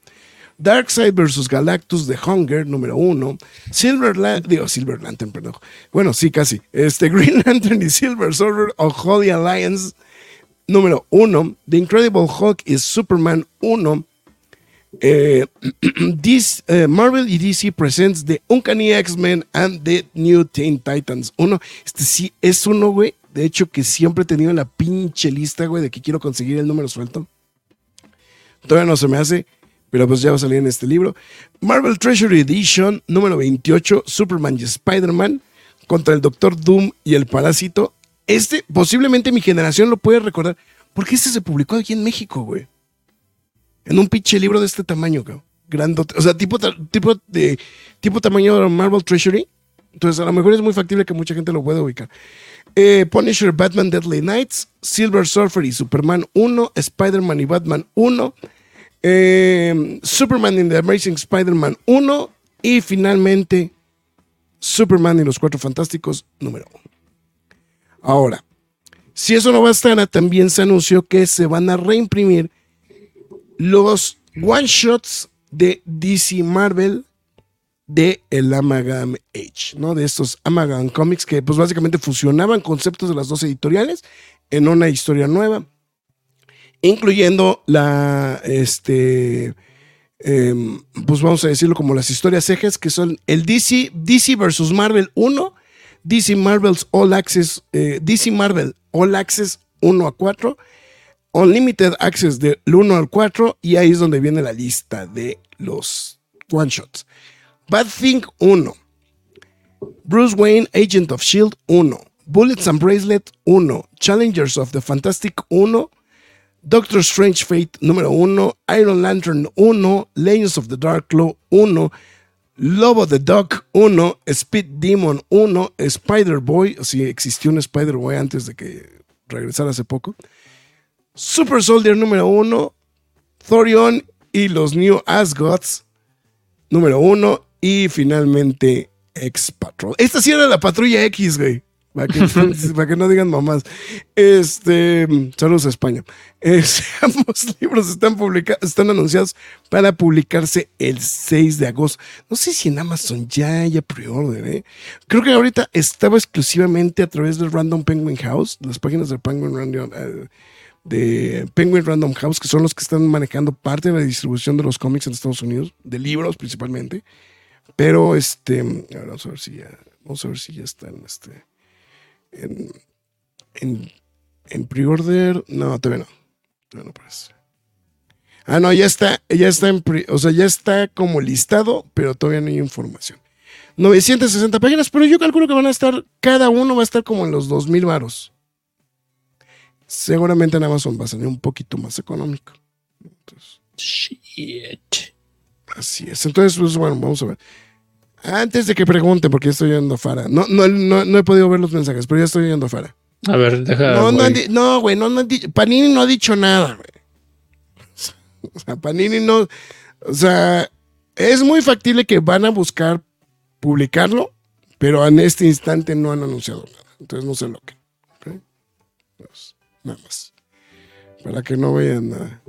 Darkseid vs. Galactus The Hunger, número 1, Silver Lantern, digo Silver Lantern, perdón. Bueno, sí, casi. Este Green Lantern y Silver Surfer of Holy Alliance, número 1, The Incredible Hulk y Superman 1, eh, this, eh, Marvel y DC presents The Uncanny X-Men and The New Teen Titans 1. Este sí es uno, güey. De hecho, que siempre he tenido en la pinche lista, güey, de que quiero conseguir el número suelto. Todavía no se me hace, pero pues ya va a salir en este libro. Marvel Treasury Edition, número 28, Superman y Spider-Man contra el Doctor Doom y el Parásito. Este, posiblemente mi generación lo puede recordar, porque este se publicó aquí en México, güey. En un pinche libro de este tamaño, cabrón. Grandote. O sea, tipo, tipo, de, tipo tamaño de Marvel Treasury. Entonces, a lo mejor es muy factible que mucha gente lo pueda ubicar. Eh, Punisher, Batman, Deadly Knights, Silver Surfer y Superman 1, Spider-Man y Batman 1, eh, Superman in the Amazing Spider-Man 1 y finalmente Superman y los Cuatro Fantásticos número 1. Ahora, si eso no bastara, también se anunció que se van a reimprimir los one-shots de DC Marvel de el Amalgam Age, ¿no? De estos Amalgam Comics que pues básicamente fusionaban conceptos de las dos editoriales en una historia nueva, incluyendo la, este, em, pues vamos a decirlo como las historias ejes que son el DC, DC versus Marvel 1, DC Marvel's All Access, eh, DC Marvel All Access 1 a 4, Unlimited Access del 1 al 4 y ahí es donde viene la lista de los one shots. Bad Thing 1. Bruce Wayne, Agent of Shield 1. Bullets and Bracelet 1. Challengers of the Fantastic 1. Doctor Strange Fate número 1. Iron Lantern 1. Legends of the Dark Claw 1. Lobo the Dog 1. Speed Demon 1. Spider Boy. Si existió un Spider Boy antes de que regresara hace poco. Super Soldier número 1. Thorion y los New Asgods número 1. Y finalmente X Patrol. Esta sí era la patrulla X, güey. Para que, para que no digan mamás. Este, saludos a España. Es- ambos libros están, publica- están anunciados para publicarse el 6 de agosto. No sé si en Amazon ya haya pre-order, ¿eh? Creo que ahorita estaba exclusivamente a través del Random Penguin House, las páginas del Penguin Random, eh, de Penguin Random House, que son los que están manejando parte de la distribución de los cómics en Estados Unidos, de libros principalmente. Pero este, a ver, vamos a ver si ya, vamos a ver si ya está en este, en, en, en pre-order. No, todavía no, todavía no parece. Ah, no, ya está, ya está en pre- o sea, ya está como listado, pero todavía no hay información. 960 páginas, pero yo calculo que van a estar, cada uno va a estar como en los 2000 varos. Seguramente en Amazon va a salir un poquito más económico. Shit. Así es. Entonces, pues bueno, vamos a ver. Antes de que pregunte, porque ya estoy yendo afuera. No, no, no, no he podido ver los mensajes, pero ya estoy yendo afuera. A ver, deja. No, di- no, güey, no, no Panini no ha dicho nada, güey. O sea, Panini no. O sea, es muy factible que van a buscar publicarlo, pero en este instante no han anunciado nada. Entonces no sé lo que. Pues, nada más. Para que no vayan a.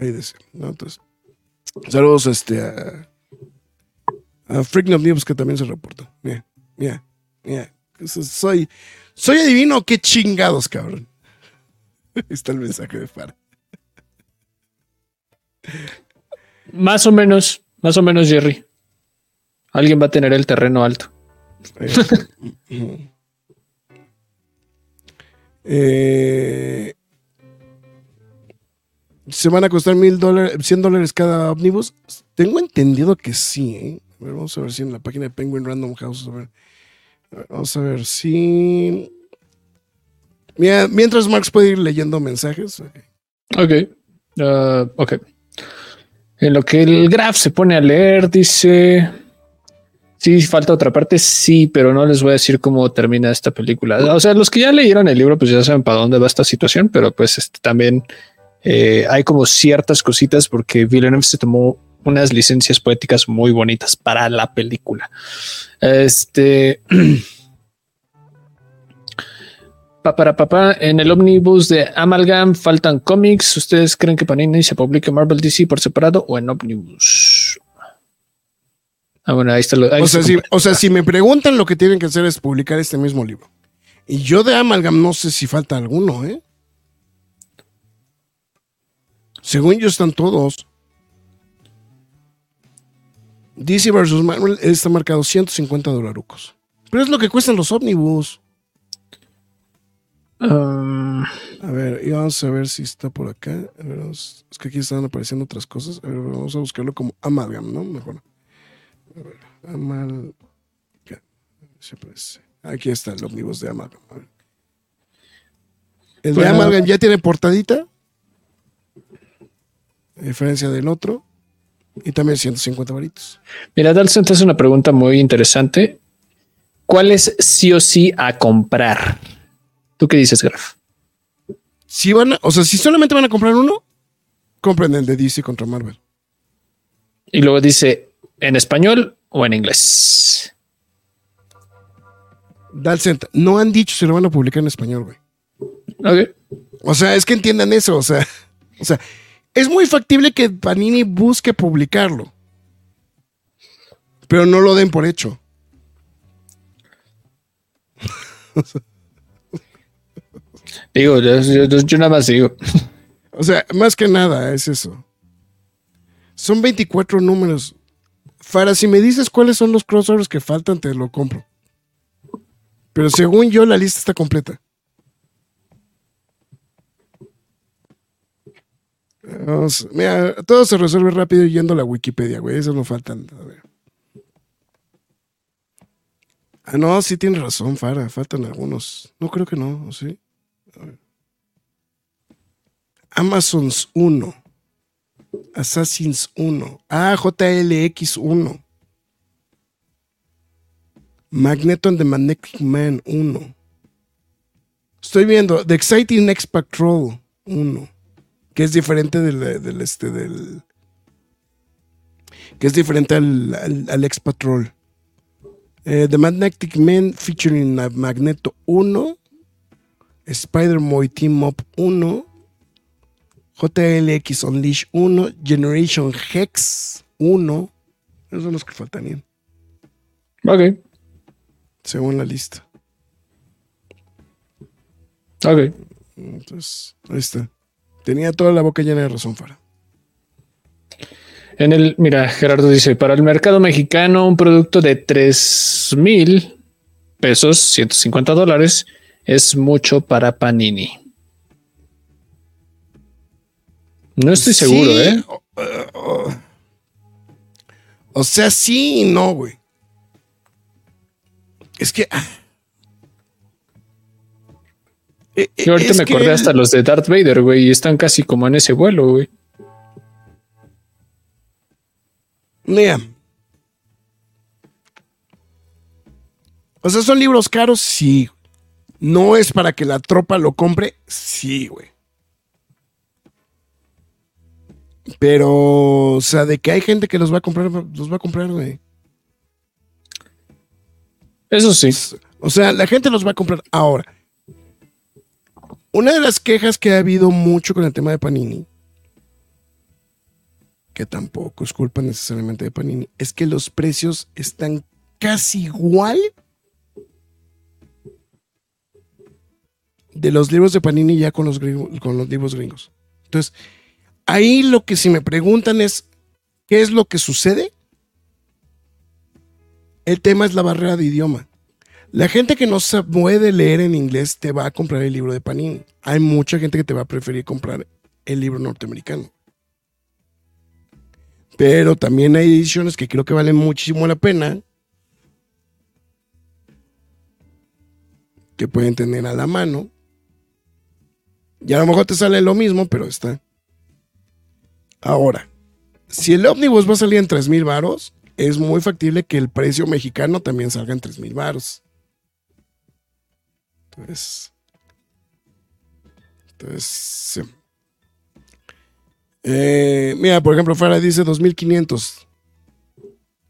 Ahí decir, ¿no? Entonces. Saludos este, a. A Freak of News que también se reporta. Mira, mira, mira. Soy. Soy adivino, qué chingados, cabrón. Ahí está el mensaje de Fara. Más o menos, más o menos, Jerry. Alguien va a tener el terreno alto. Eh, eh, ¿Se van a costar mil dólares, 100 dólares cada ómnibus? Tengo entendido que sí, ¿eh? A ver, vamos a ver si en la página de Penguin Random House. A ver, vamos a ver si. Mientras Marx puede ir leyendo mensajes. ok. Ah, ok. En lo que el Graf se pone a leer, dice. Sí, falta otra parte, sí, pero no les voy a decir cómo termina esta película. O sea, los que ya leyeron el libro, pues ya saben para dónde va esta situación, pero pues este, también eh, hay como ciertas cositas porque Villeneuve se tomó unas licencias poéticas muy bonitas para la película. Este. Pa- Para papá, en el ómnibus de Amalgam faltan cómics. ¿Ustedes creen que Panini se publique Marvel DC por separado o en ómnibus? Ah, bueno, ahí está. Lo, ahí O se sea, si, o sea, si me preguntan, lo que tienen que hacer es publicar este mismo libro. Y yo de Amalgam no sé si falta alguno, ¿eh? Según yo están todos. DC vs. Marvel está marcado 150 dolarucos. Pero es lo que cuestan los ómnibus. Um, A ver, y vamos a ver si está por acá. A ver, vamos- es que aquí están apareciendo otras cosas. A ver, vamos a buscarlo como Amalgam, ¿no? Mejor. A ver, Amal... ¿qué? Se parece. Aquí está el ómnibus de Amalgam. El de. Amalgam ya tiene portadita. A diferencia del otro. Y también 150 varitos. mira, Dalson te hace una pregunta muy interesante. ¿Cuál es sí o sí a comprar? ¿Tú qué dices, Graf? Si van a- o sea, si solamente van a comprar uno, compren el de DC contra Marvel. Y luego dice en español o en inglés. Dalcent, no han dicho si lo van a publicar en español, güey. Ok. O sea, es que entiendan eso. O sea, o sea, es muy factible que Panini busque publicarlo. Pero no lo den por hecho. Digo, yo, yo- yo nada más digo. O sea, más que nada es eso. Son 24 números. Fara, si me dices cuáles son los crossovers que faltan, te lo compro. Pero según yo, la lista está completa. Vamos, mira, todo se resuelve rápido yendo a la Wikipedia, güey. Eso no faltan. A ver. Ah, no, sí tienes razón, Fara. Faltan algunos. No creo que no, ¿o sí? Amazons 1. Assassins 1. Ah, JLX 1. Magneto and the Magnetic Man 1. Estoy viendo The Exciting X Patrol 1. Que es diferente del, del este del. Que es diferente al, al, al X Patrol. Eh, the Magnetic Man featuring Magneto 1. Spider-Man Team Up 1. JLX Unleash 1, Generation Hex 1. Esos son los que faltarían, Ok. según la lista. Ok. Entonces, ahí está. Tenía toda la boca llena de razón, Fara. En el, mira, Gerardo dice, para el mercado mexicano, un producto de 3 mil pesos, 150 dólares, es mucho para Panini. No estoy seguro, Sí, ¿eh? o- sea, sí y no, güey. Es que. Eh, Yo ahorita me acordé hasta los de Darth Vader, güey, y están casi como en ese vuelo, güey. Mira. O sea, son libros caros, sí. No es para que la tropa lo compre, sí, güey. Pero, o sea, de que hay gente que los va a comprar, los va a comprar, güey. Eso sí. O sea, la gente los va a comprar ahora. Una de las quejas que ha habido mucho con el tema de Panini, que tampoco es culpa necesariamente de Panini, es que los precios están casi igual de los libros de Panini ya con los, gringo- con los libros gringos. Entonces, ahí lo que si me preguntan es, ¿qué es lo que sucede? El tema es la barrera de idioma. La gente que no se puede leer en inglés te va a comprar el libro de Panini. Hay mucha gente que te va a preferir comprar el libro norteamericano. Pero también hay ediciones que creo que valen muchísimo la pena. Que pueden tener a la mano. Y a lo mejor te sale lo mismo, pero está. Ahora, si el ómnibus va a salir en 3 mil varos, es muy factible que el precio mexicano también salga en 3 mil varos. Entonces. Entonces. Eh, mira, por ejemplo, Farah dice 2500.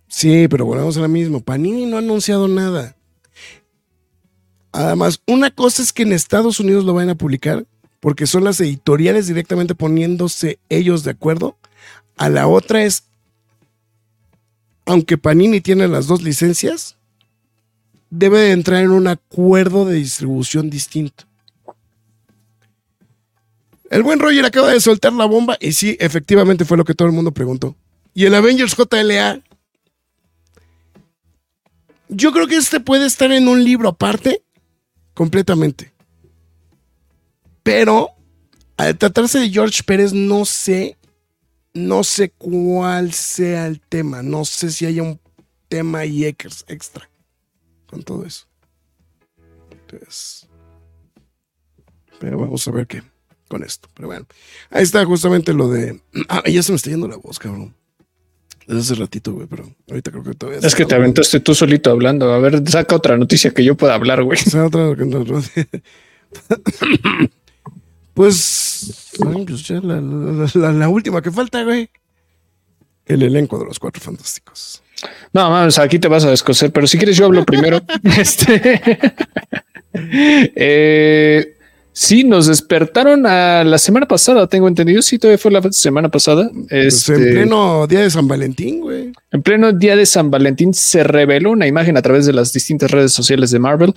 Sí, pero volvemos a la misma. Panini no ha anunciado nada. Además, una cosa es que en Estados Unidos lo vayan a publicar, porque son las editoriales directamente poniéndose ellos de acuerdo. A la otra es, aunque Panini tiene las dos licencias, debe de entrar en un acuerdo de distribución distinto. El buen Roger acaba de soltar la bomba y sí, efectivamente fue lo que todo el mundo preguntó. Y el Avengers JLA, yo creo que este puede estar en un libro aparte, completamente. Pero al tratarse de George Pérez, no sé, no sé cuál sea el tema. No sé si haya un tema ex- extra con todo eso. Entonces, pero vamos a ver qué con esto. Pero bueno, ahí está justamente lo de. Ah, ya se me está yendo la voz, cabrón. Desde hace ratito, güey, pero ahorita creo que todavía. Es que te aventaste tú solito hablando. A ver, saca otra noticia que yo pueda hablar, güey. Sea, otra que no- no- Pues, pues ya la, la- la- la última que falta, güey. El elenco de los cuatro fantásticos. No, mames, aquí te vas a descoser, pero si quieres yo hablo primero. este. eh, sí, nos despertaron a la semana pasada, tengo entendido. Sí, todavía fue la semana pasada. Pues Este, en pleno día de San Valentín, güey. En pleno día de San Valentín se reveló una imagen a través de las distintas redes sociales de Marvel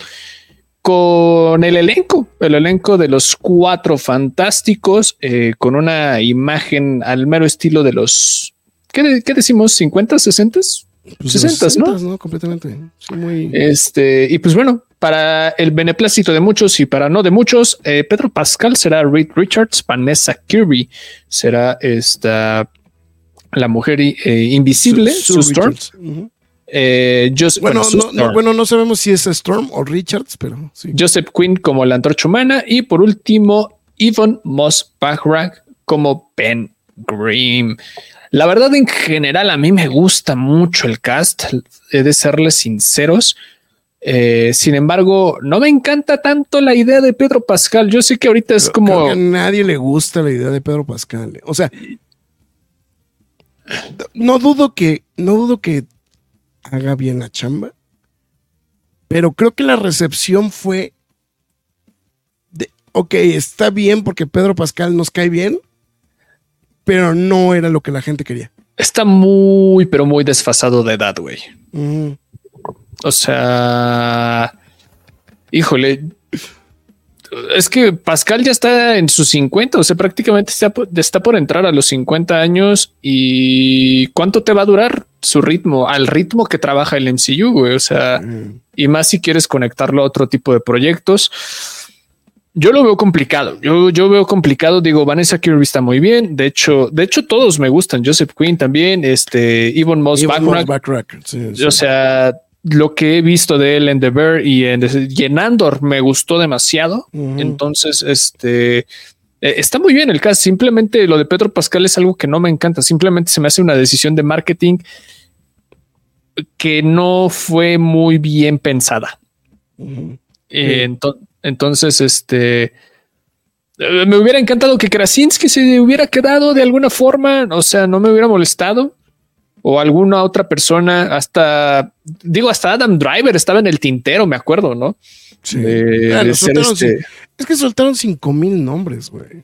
con el elenco, el elenco de los cuatro fantásticos, eh, con una imagen al mero estilo de los, ¿qué, qué decimos? ¿50, 60? Pues 60, los ¿no? 60s, Completamente. Sí, muy. Este, y pues bueno, para el beneplácito de muchos y para no de muchos, eh, Pedro Pascal será Reed Richards, Vanessa Kirby será esta la mujer eh, invisible, Sue- Storm. Eh, Bueno, no, bueno, no sabemos si es Storm o Richards, pero sí. Joseph Quinn como la antorcha humana y por último Yvonne Moss Bachrach como Ben Grimm. La verdad en general a mí me gusta mucho el cast, he de serles sinceros. Eh, sin embargo, no me encanta tanto la idea de Pedro Pascal. Yo sé que ahorita es como que a nadie le gusta la idea de Pedro Pascal. O sea, no dudo que, no dudo que haga bien la chamba, pero creo que la recepción fue de, ok, está bien porque Pedro Pascal nos cae bien, pero no era lo que la gente quería. está muy, pero muy desfasado de edad, güey. O sea, híjole, es que Pascal ya está en sus 50, o sea, prácticamente está, por- está por entrar a los 50 años y ¿cuánto te va a durar su ritmo? Al ritmo que trabaja el MCU, güey, o sea, Mm. y más si quieres conectarlo a otro tipo de proyectos. Yo lo veo complicado. Yo, yo veo complicado. Digo, Vanessa Kirby está muy bien. De hecho, de hecho, todos me gustan. Joseph Quinn también. Este, Yvonne Moss. Backrack, sí, sí. O sea, lo que he visto de él en The Bear y en, y en Andor me gustó demasiado. Entonces, este eh, está muy bien el cast. Simplemente lo de Pedro Pascal es algo que no me encanta. Simplemente se me hace una decisión de marketing que no fue muy bien pensada. Eh, ento- entonces, este eh, me hubiera encantado que Krasinski se hubiera quedado de alguna forma, o sea, no me hubiera molestado. O alguna otra persona, hasta digo, hasta Adam Driver estaba en el tintero, me acuerdo, ¿no? Sí. De- Ah, de ser este- Es que soltaron cinco mil nombres, güey.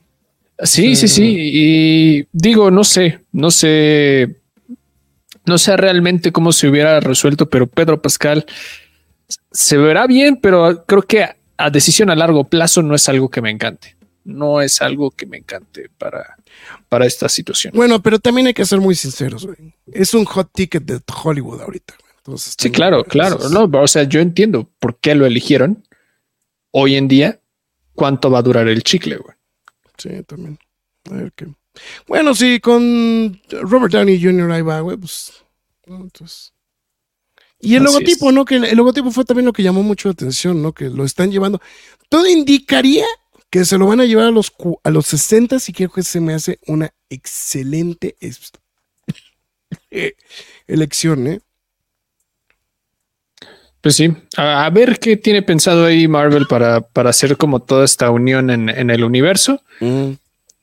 Sí, sí, sí. Y digo, no sé, no sé, no sé realmente cómo se hubiera resuelto, pero Pedro Pascal se verá bien, pero creo que a, decisión a largo plazo no es algo que me encante. No es algo que me encante para, para esta situación. Bueno, pero también hay que ser muy sinceros, güey. Es un hot ticket de Hollywood ahorita. Entonces, Sí, claro, claro. No, o sea, yo entiendo por qué lo eligieron. Hoy en día, cuánto va a durar el chicle, güey. Sí, también. A ver qué. Bueno, sí, con Robert Downey Jr. ahí va, güey, pues. entonces. Y el Así logotipo, es. ¿no? Que el, logotipo fue también lo que llamó mucho la atención, ¿no? Que lo están llevando. Todo indicaría que se lo van a llevar a los, a los 60 y creo que se me hace una excelente elección, ¿eh? Pues sí, a, a ver qué tiene pensado ahí Marvel para, para hacer como toda esta unión en, en el universo.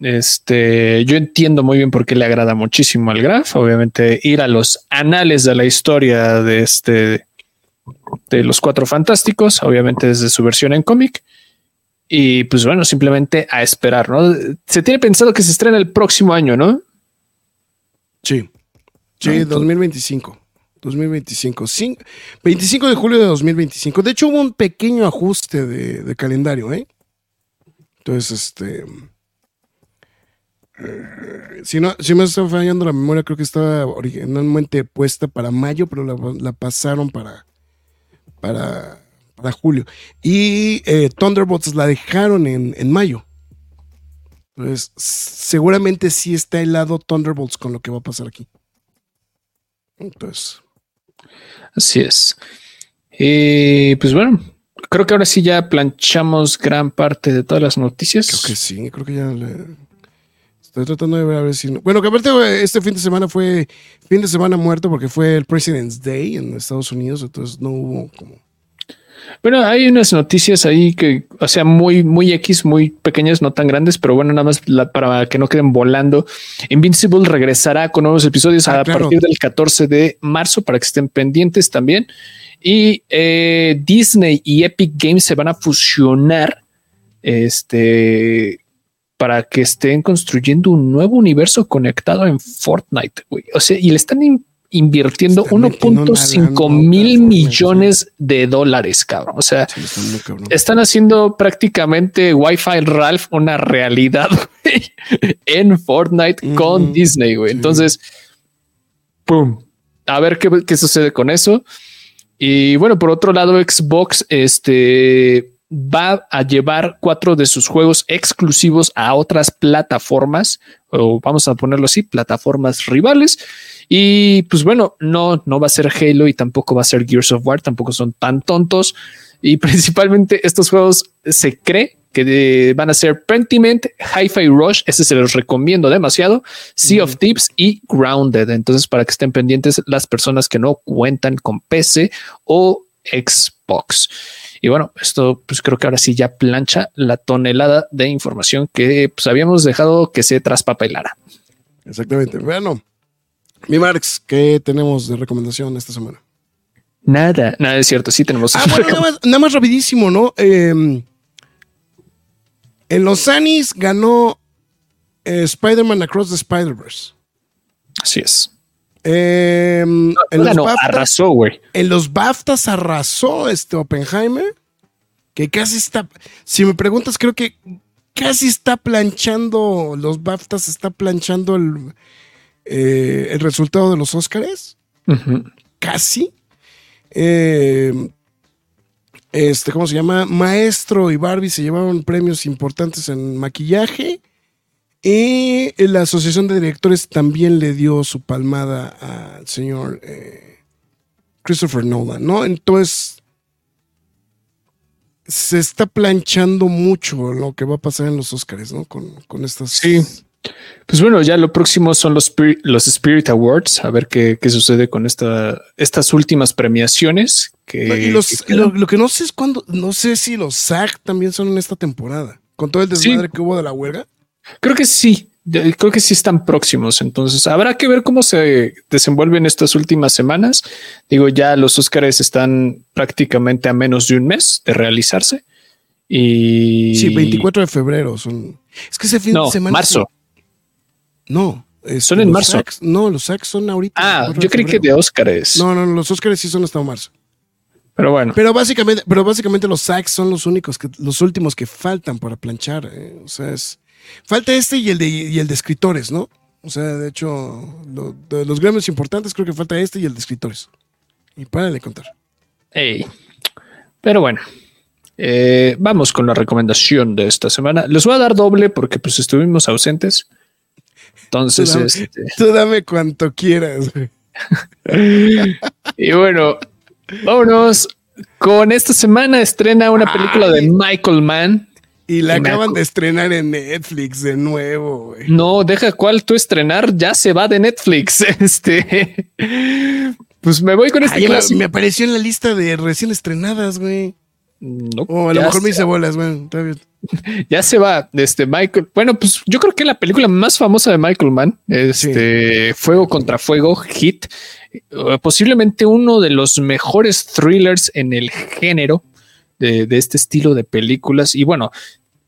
Este, yo entiendo muy bien por qué le agrada muchísimo al Graf. Obviamente, ir a los anales de la historia de este de los cuatro fantásticos, obviamente desde su versión en cómic. Y pues bueno, simplemente a esperar, ¿no? Se tiene pensado que se estrena el próximo año, ¿no? Sí. Sí, Ah, 2025. 2025. Cin- 25 de julio de 2025. De hecho, hubo un pequeño ajuste de, de calendario, ¿eh? Entonces, este. Si no, si me está fallando la memoria, creo que estaba originalmente puesta para mayo, pero la, la pasaron para, para, para julio. Y eh, Thunderbolts la dejaron en, en mayo. Entonces, seguramente sí está helado Thunderbolts con lo que va a pasar aquí. Entonces, Así es. Y pues bueno, creo que ahora sí ya planchamos gran parte de todas las noticias. creo que sí, creo que ya le- Estoy tratando de ver a ver si... no- Bueno, que aparte este fin de semana fue fin de semana muerto porque fue el President's Day en Estados Unidos, entonces no hubo como... Bueno, hay unas noticias ahí que, o sea, muy, muy X, muy pequeñas, no tan grandes, pero bueno, nada más la- para que no queden volando. Invincible regresará con nuevos episodios Ah, a claro. partir del 14 de marzo para que estén pendientes también. Y eh, Disney y Epic Games se van a fusionar este para que estén construyendo un nuevo universo conectado en Fortnite. güey. O sea, y le están in- invirtiendo Están metiendo una 1.5 lana mil millones de dólares, cabrón. O sea, Sí, cabrón. están haciendo prácticamente Wi-Fi Ralph una realidad güey, en Fortnite con Disney, güey. Sí. Entonces, pum, a ver qué, qué sucede con eso. Y bueno, por otro lado, Xbox este, va a llevar cuatro de sus juegos exclusivos a otras plataformas, o vamos a ponerlo así, plataformas rivales. Y pues bueno, no, no va a ser Halo y tampoco va a ser Gears of War, tampoco son tan tontos. Y principalmente estos juegos se cree que de- van a ser Pentiment, Hi-Fi Rush, ese se los recomiendo demasiado, Sea of Thieves y Grounded. Entonces, para que estén pendientes las personas que no cuentan con PC o Xbox. Y bueno, esto pues creo que ahora sí ya plancha la tonelada de información que pues habíamos dejado que se traspapelara. Exactamente. Bueno, mi Marx, ¿qué tenemos de recomendación esta semana? Nada, nada es cierto. Sí tenemos. Ah, bueno, nada más, nada más rapidísimo, ¿no? Eh, en los Anis ganó eh, Spider-Man Across the Spider-Verse. Así es. Eh, en, los Bueno, BAFTA- arrasó, güey. en los BAFTAs arrasó este Oppenheimer, que casi está, si me preguntas, creo que casi está planchando, los BAFTAs está planchando el, eh, el resultado de los Óscares, casi. Eh, este, ¿cómo se llama? Maestro y Barbie se llevaron premios importantes en maquillaje. Y la Asociación de Directores también le dio su palmada al señor eh, Christopher Nolan, ¿no? Entonces, se está planchando mucho lo que va a pasar en los Oscars, ¿no? Con, con estas. Sí. Pues bueno, ya lo próximo son los, Spirit, los Spirit Awards, a ver qué, qué sucede con esta, estas últimas premiaciones. Que, Y los- que lo, que no sé es cuándo, no sé si los SAG también son en esta temporada, con todo el Sí. desmadre que hubo de la huelga. Creo que sí, creo que sí están próximos. Entonces habrá que ver cómo se desenvuelven estas últimas semanas. Digo, ya los Óscares están prácticamente a menos de un mes de realizarse. Y Sí, 24 de febrero son. Es que ese fin No, de semana. marzo. No, Son en marzo. No, los SAGs son ahorita. Ah, 24 yo creí que de. Óscares. No, no, los Oscars sí son hasta marzo. Pero bueno, Pero básicamente, pero básicamente los SAGs son los únicos que, los últimos que faltan para planchar. eh. O sea, es. Falta este y el de y el de escritores, ¿no? O sea, de hecho, lo- de los gremios importantes creo que falta este y el de escritores. Y para de contar. Pero bueno, eh, vamos con la recomendación de esta semana. Les voy a dar doble porque pues estuvimos ausentes. Entonces, Tú dame, este, tú dame cuanto quieras. y bueno, vámonos con esta semana estrena una película de. Michael Mann. Y la acaban de estrenar en Netflix de nuevo, güey. No, deja cuál tú estrenar, ya se va de Netflix. Este, pues me voy con este Ay, me, clásico. me apareció en la lista de recién estrenadas, güey. No, O a lo mejor me hice bolas, güey. Ya se va, este Michael. Bueno, pues yo creo que la película más famosa de Michael Mann, este Fuego contra Fuego, Hit, eh, posiblemente uno de los mejores thrillers en el género de, de este estilo de películas. Y bueno,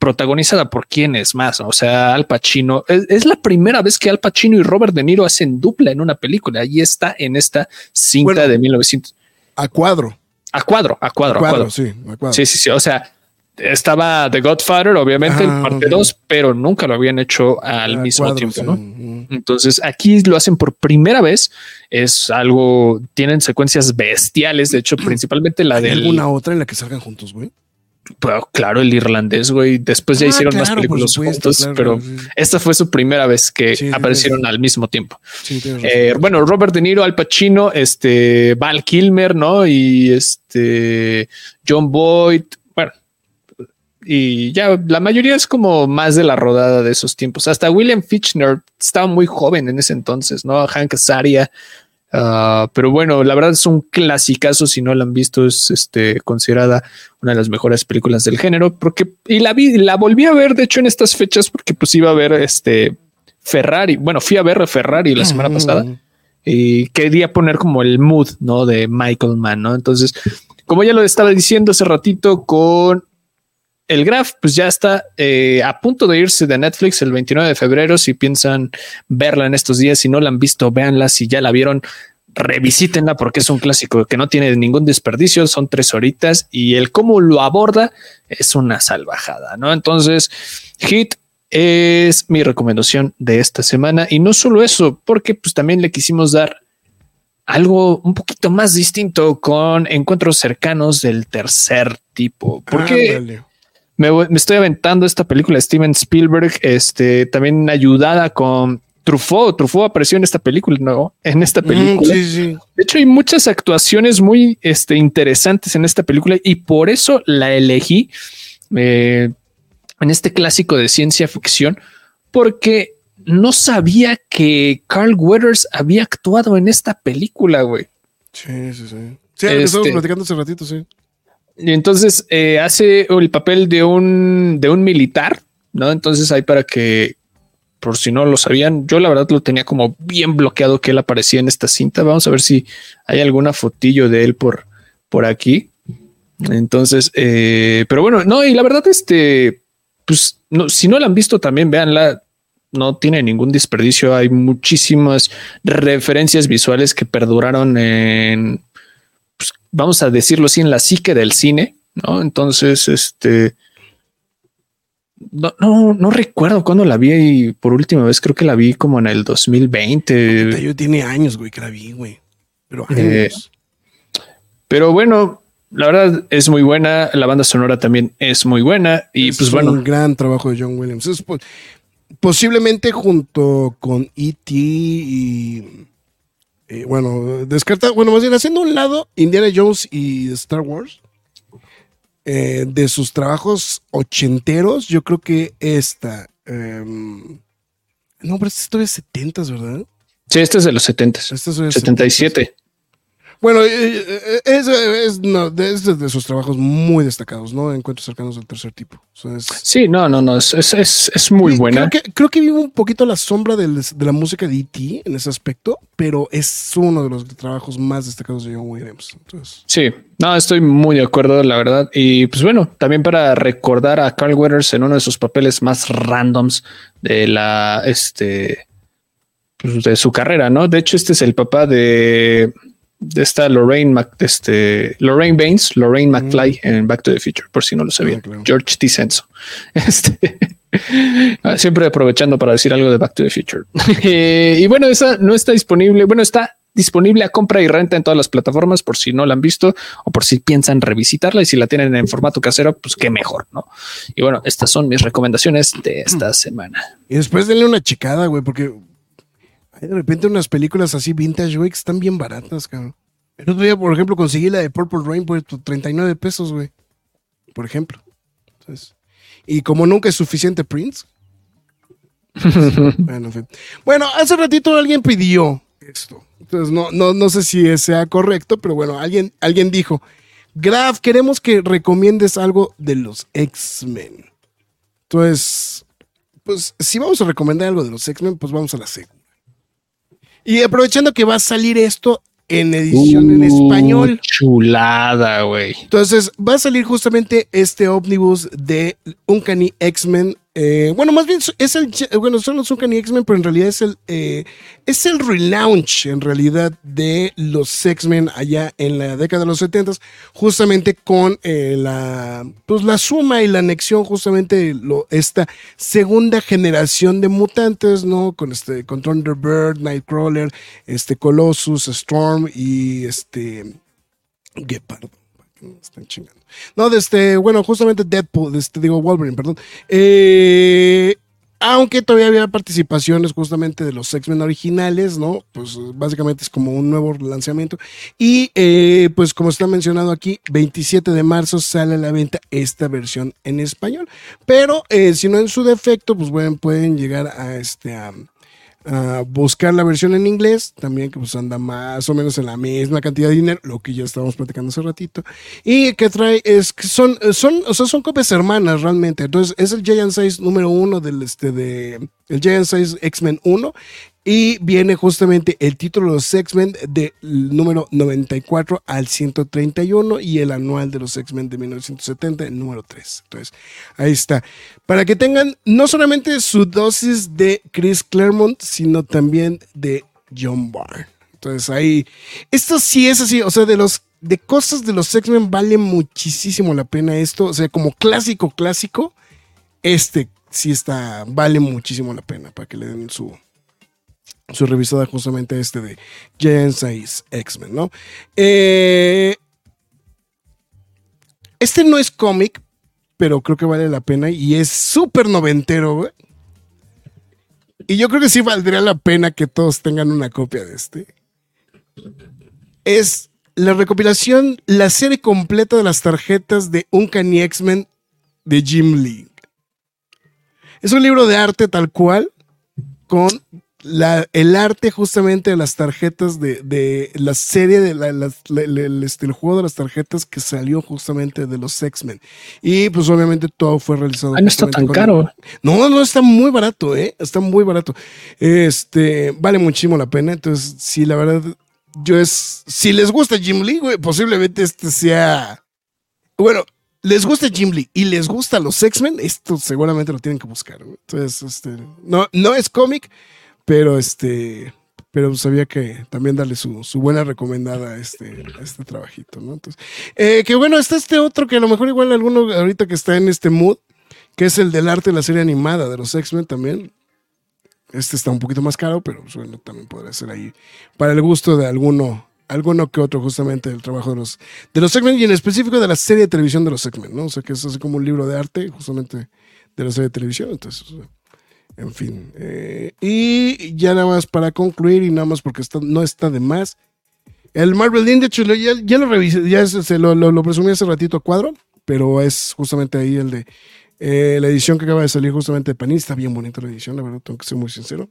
protagonizada por quién es más, o sea, Al Pacino. Es, es la primera vez que Al Pacino y Robert De Niro hacen dupla en una película. Ahí está en esta cinta Bueno. de 1900. A cuadro. A cuadro, a cuadro, A a cuadro, sí. A cuadro. Sí, sí, sí. O sea, estaba The Godfather, obviamente, Ah, en parte ok. 2, pero nunca lo habían hecho al mismo cuadro, tiempo. ¿no? Entonces aquí lo hacen por primera vez. Es algo, tienen secuencias bestiales. De hecho, principalmente la ¿Hay del, alguna otra en la que salgan juntos, güey? Bueno, claro, el irlandés, güey. Después ya Ah, hicieron más claro, películas supuesto, juntos, claro, pero sí. esta fue su primera vez que Sí, aparecieron sí. al mismo tiempo. Eh, bueno, Robert De Niro, Al Pacino, este Val Kilmer, ¿no? Y este John Boyd, bueno, y ya la mayoría es como más de la rodada de esos tiempos. Hasta William Fichtner estaba muy joven en ese entonces, ¿no? Hank Azaria. Ah, pero bueno, la verdad es un clasicazo. Si no la han visto, es este, considerada una de las mejores películas del género. Porque, y la vi, la volví a ver, de hecho, en estas fechas, porque pues iba a ver este Ferrari. Bueno, fui a ver a Ferrari la semana Mm. pasada y quería poner como el mood, ¿no? De Michael Mann, ¿no? Entonces, como ya lo estaba diciendo hace ratito con el Graph, pues ya está eh, a punto de irse de Netflix el 29 de febrero. Si piensan verla en estos días, si no la han visto, véanla. Si ya la vieron, revisítenla porque es un clásico que no tiene ningún desperdicio. Son tres horitas y el cómo lo aborda es una salvajada, ¿no? Entonces, Hit es mi recomendación de esta semana y no solo eso, porque pues también le quisimos dar algo un poquito más distinto con encuentros cercanos del tercer tipo, porque. Me, estoy aventando esta película de Steven Spielberg, este también ayudada con Truffaut. Truffaut apareció en esta película, ¿no? En esta Mm, película. sí, sí. De hecho, hay muchas actuaciones muy este, interesantes en esta película y por eso la elegí eh, en este clásico de ciencia ficción, porque no sabía que Carl Weathers había actuado en esta película, güey. Sí, sí, sí. Sí, Este- platicando hace ratito, sí. Y entonces eh, hace el papel de un, de un militar, ¿no? Entonces ahí para que, por si no lo sabían, yo la verdad lo tenía como bien bloqueado que él aparecía en esta cinta. Vamos a ver si hay alguna fotillo de él por, por aquí. Entonces, eh, pero bueno, no, y la verdad, este, pues, no, si no la han visto también, véanla. No tiene ningún desperdicio. Hay muchísimas referencias visuales que perduraron en, vamos a decirlo así, en la psique del cine, ¿no? Entonces, este, no, no, no recuerdo cuándo la vi y por última vez creo que la vi como en el 2020. Puta, Yo tiene años, güey, que la vi, güey. Pero Eh, años. Pero bueno, la verdad es muy buena. La banda sonora también es muy buena. Y Es pues un bueno, gran trabajo de John Williams. Es posiblemente junto con E.T. y. eh, bueno, descarta, bueno, más bien haciendo un lado Indiana Jones y Star Wars. eh, de sus trabajos ochenteros, yo creo que esta. em, no, pero esta es 70, ¿verdad? sí, este es de los 70, Esta historia es 77. Bueno, eh, es, es- no, de, es de sus trabajos muy destacados, ¿no? Encuentros cercanos del tercer tipo. O sea, es- Sí, no, no, no, es, es, es, es muy buena. Creo que, creo que vive un poquito la sombra del- de la música de E.T. en ese aspecto, pero es uno de los trabajos más destacados de John Williams. Entonces, Sí, no, estoy muy de acuerdo, la verdad. Y pues bueno, también para recordar a Carl Weathers en uno de sus papeles más randoms de la, este, pues, de su carrera, ¿no? De hecho, este es el papá de esta Lorraine, Mac- este, Lorraine Baines, Lorraine McFly en Back to the Future, por si no lo sabían. Ah, claro. George T. Censo. Este, ah, siempre aprovechando para decir algo de Back to the Future. Eh, y bueno, esa no está disponible. Bueno, está disponible a compra y renta en todas las plataformas por si no la han visto o por si piensan revisitarla y si la tienen en formato casero, pues qué mejor, ¿no? Y bueno, estas son mis recomendaciones de esta semana. y después denle una checada, güey, porque de repente unas películas así vintage, güey, que están bien baratas, cabrón. El otro día, por ejemplo, conseguí la de Purple Rain por 39 pesos, güey. Por ejemplo. Entonces, Y como nunca es suficiente Prince. bueno, en fin. bueno, hace ratito alguien pidió esto. Entonces, no, no, no sé si sea correcto, pero bueno, alguien, alguien dijo, Graf, queremos que recomiendes algo de los X-Men. Entonces, pues si vamos a recomendar algo de los X-Men, pues vamos a la segunda. Y aprovechando que va a salir esto en edición en Uh, español. Chulada, güey. Entonces, va a salir justamente este ómnibus de Uncanny X-Men. Eh, bueno, más bien es el, bueno, son los Uncanny X-Men, pero en realidad es el, eh, es el relaunch, en realidad, de los X-Men allá en la década de los 70 justamente con eh, la, pues la suma y la anexión, justamente lo, esta segunda generación de mutantes, ¿no? Con este, con Thunderbird, Nightcrawler, este Colossus, Storm y este Gepardo. Me están chingando. No, de este, bueno, justamente Deadpool, de este, digo Wolverine, perdón. Eh, aunque todavía había participaciones justamente de los X-Men originales, ¿no? Pues básicamente es como un nuevo lanzamiento. Y eh, pues como está mencionado aquí, 27 de marzo sale a la venta esta versión en español. Pero eh, si no en su defecto, pues pueden, pueden llegar a este... A, buscar la versión en inglés, también que pues anda más o menos en la misma cantidad de dinero, lo que ya estábamos platicando hace ratito, y que trae, es que son, son, o sea, son copias hermanas realmente, entonces es el Giant Size número uno del, este, de, el Giant Size X-Men 1, y viene justamente el título de los X-Men del número 94 al 131 y el anual de los X-Men de 1970, el número 3. Entonces, ahí está. Para que tengan no solamente su dosis de Chris Claremont, sino también de John Barr. Entonces, ahí, esto sí es así, o sea, de los de cosas de los X-Men vale muchísimo la pena esto, o sea, como clásico, clásico, este sí está, vale muchísimo la pena para que le den su, su revisada justamente este de Giant Size X-Men, ¿no? Eh, este no es cómic, pero creo que vale la pena y es súper noventero, güey. Y yo creo que sí valdría la pena que todos tengan una copia de este. Es la recopilación, la serie completa de las tarjetas de Uncanny X-Men de Jim Lee. Es un libro de arte tal cual, con la, el arte justamente de las tarjetas de, de la serie de la, la, el, este, el, juego de las tarjetas que salió justamente de los X-Men. Y pues obviamente todo fue realizado. Ay, no está tan caro. El... No, no, está muy barato, ¿eh? Está muy barato. Este, vale muchísimo la pena. Entonces, sí, la verdad, yo es, si les gusta Jim Lee, güey, posiblemente este sea, bueno, les gusta Jim Lee y les gusta los X-Men, esto seguramente lo tienen que buscar. Güey. Entonces, este, no, no es cómic, pero este, pero sabía que también darle su, su buena recomendada a este, a este trabajito, ¿no? Entonces, eh, que bueno, está este otro que a lo mejor igual alguno ahorita que está en este mood, que es el del arte de la serie animada de los X-Men también. Este está un poquito más caro, pero pues, bueno, también podría ser ahí para el gusto de alguno, alguno que otro, justamente del trabajo de los, de los X-Men y en específico de la serie de televisión de los X-Men, ¿no? O sea, que es así como un libro de arte, justamente de la serie de televisión. Entonces, o sea, en fin. Eh, y ya nada más para concluir y nada más porque está, no está de más. El Marvel hecho, ya, ya, lo revisé, ya se lo, lo, lo, presumí hace ratito a cuadro, pero es justamente ahí el de eh, la edición que acaba de salir justamente de Panini. Está bien bonita la edición, la verdad, tengo que ser muy sincero.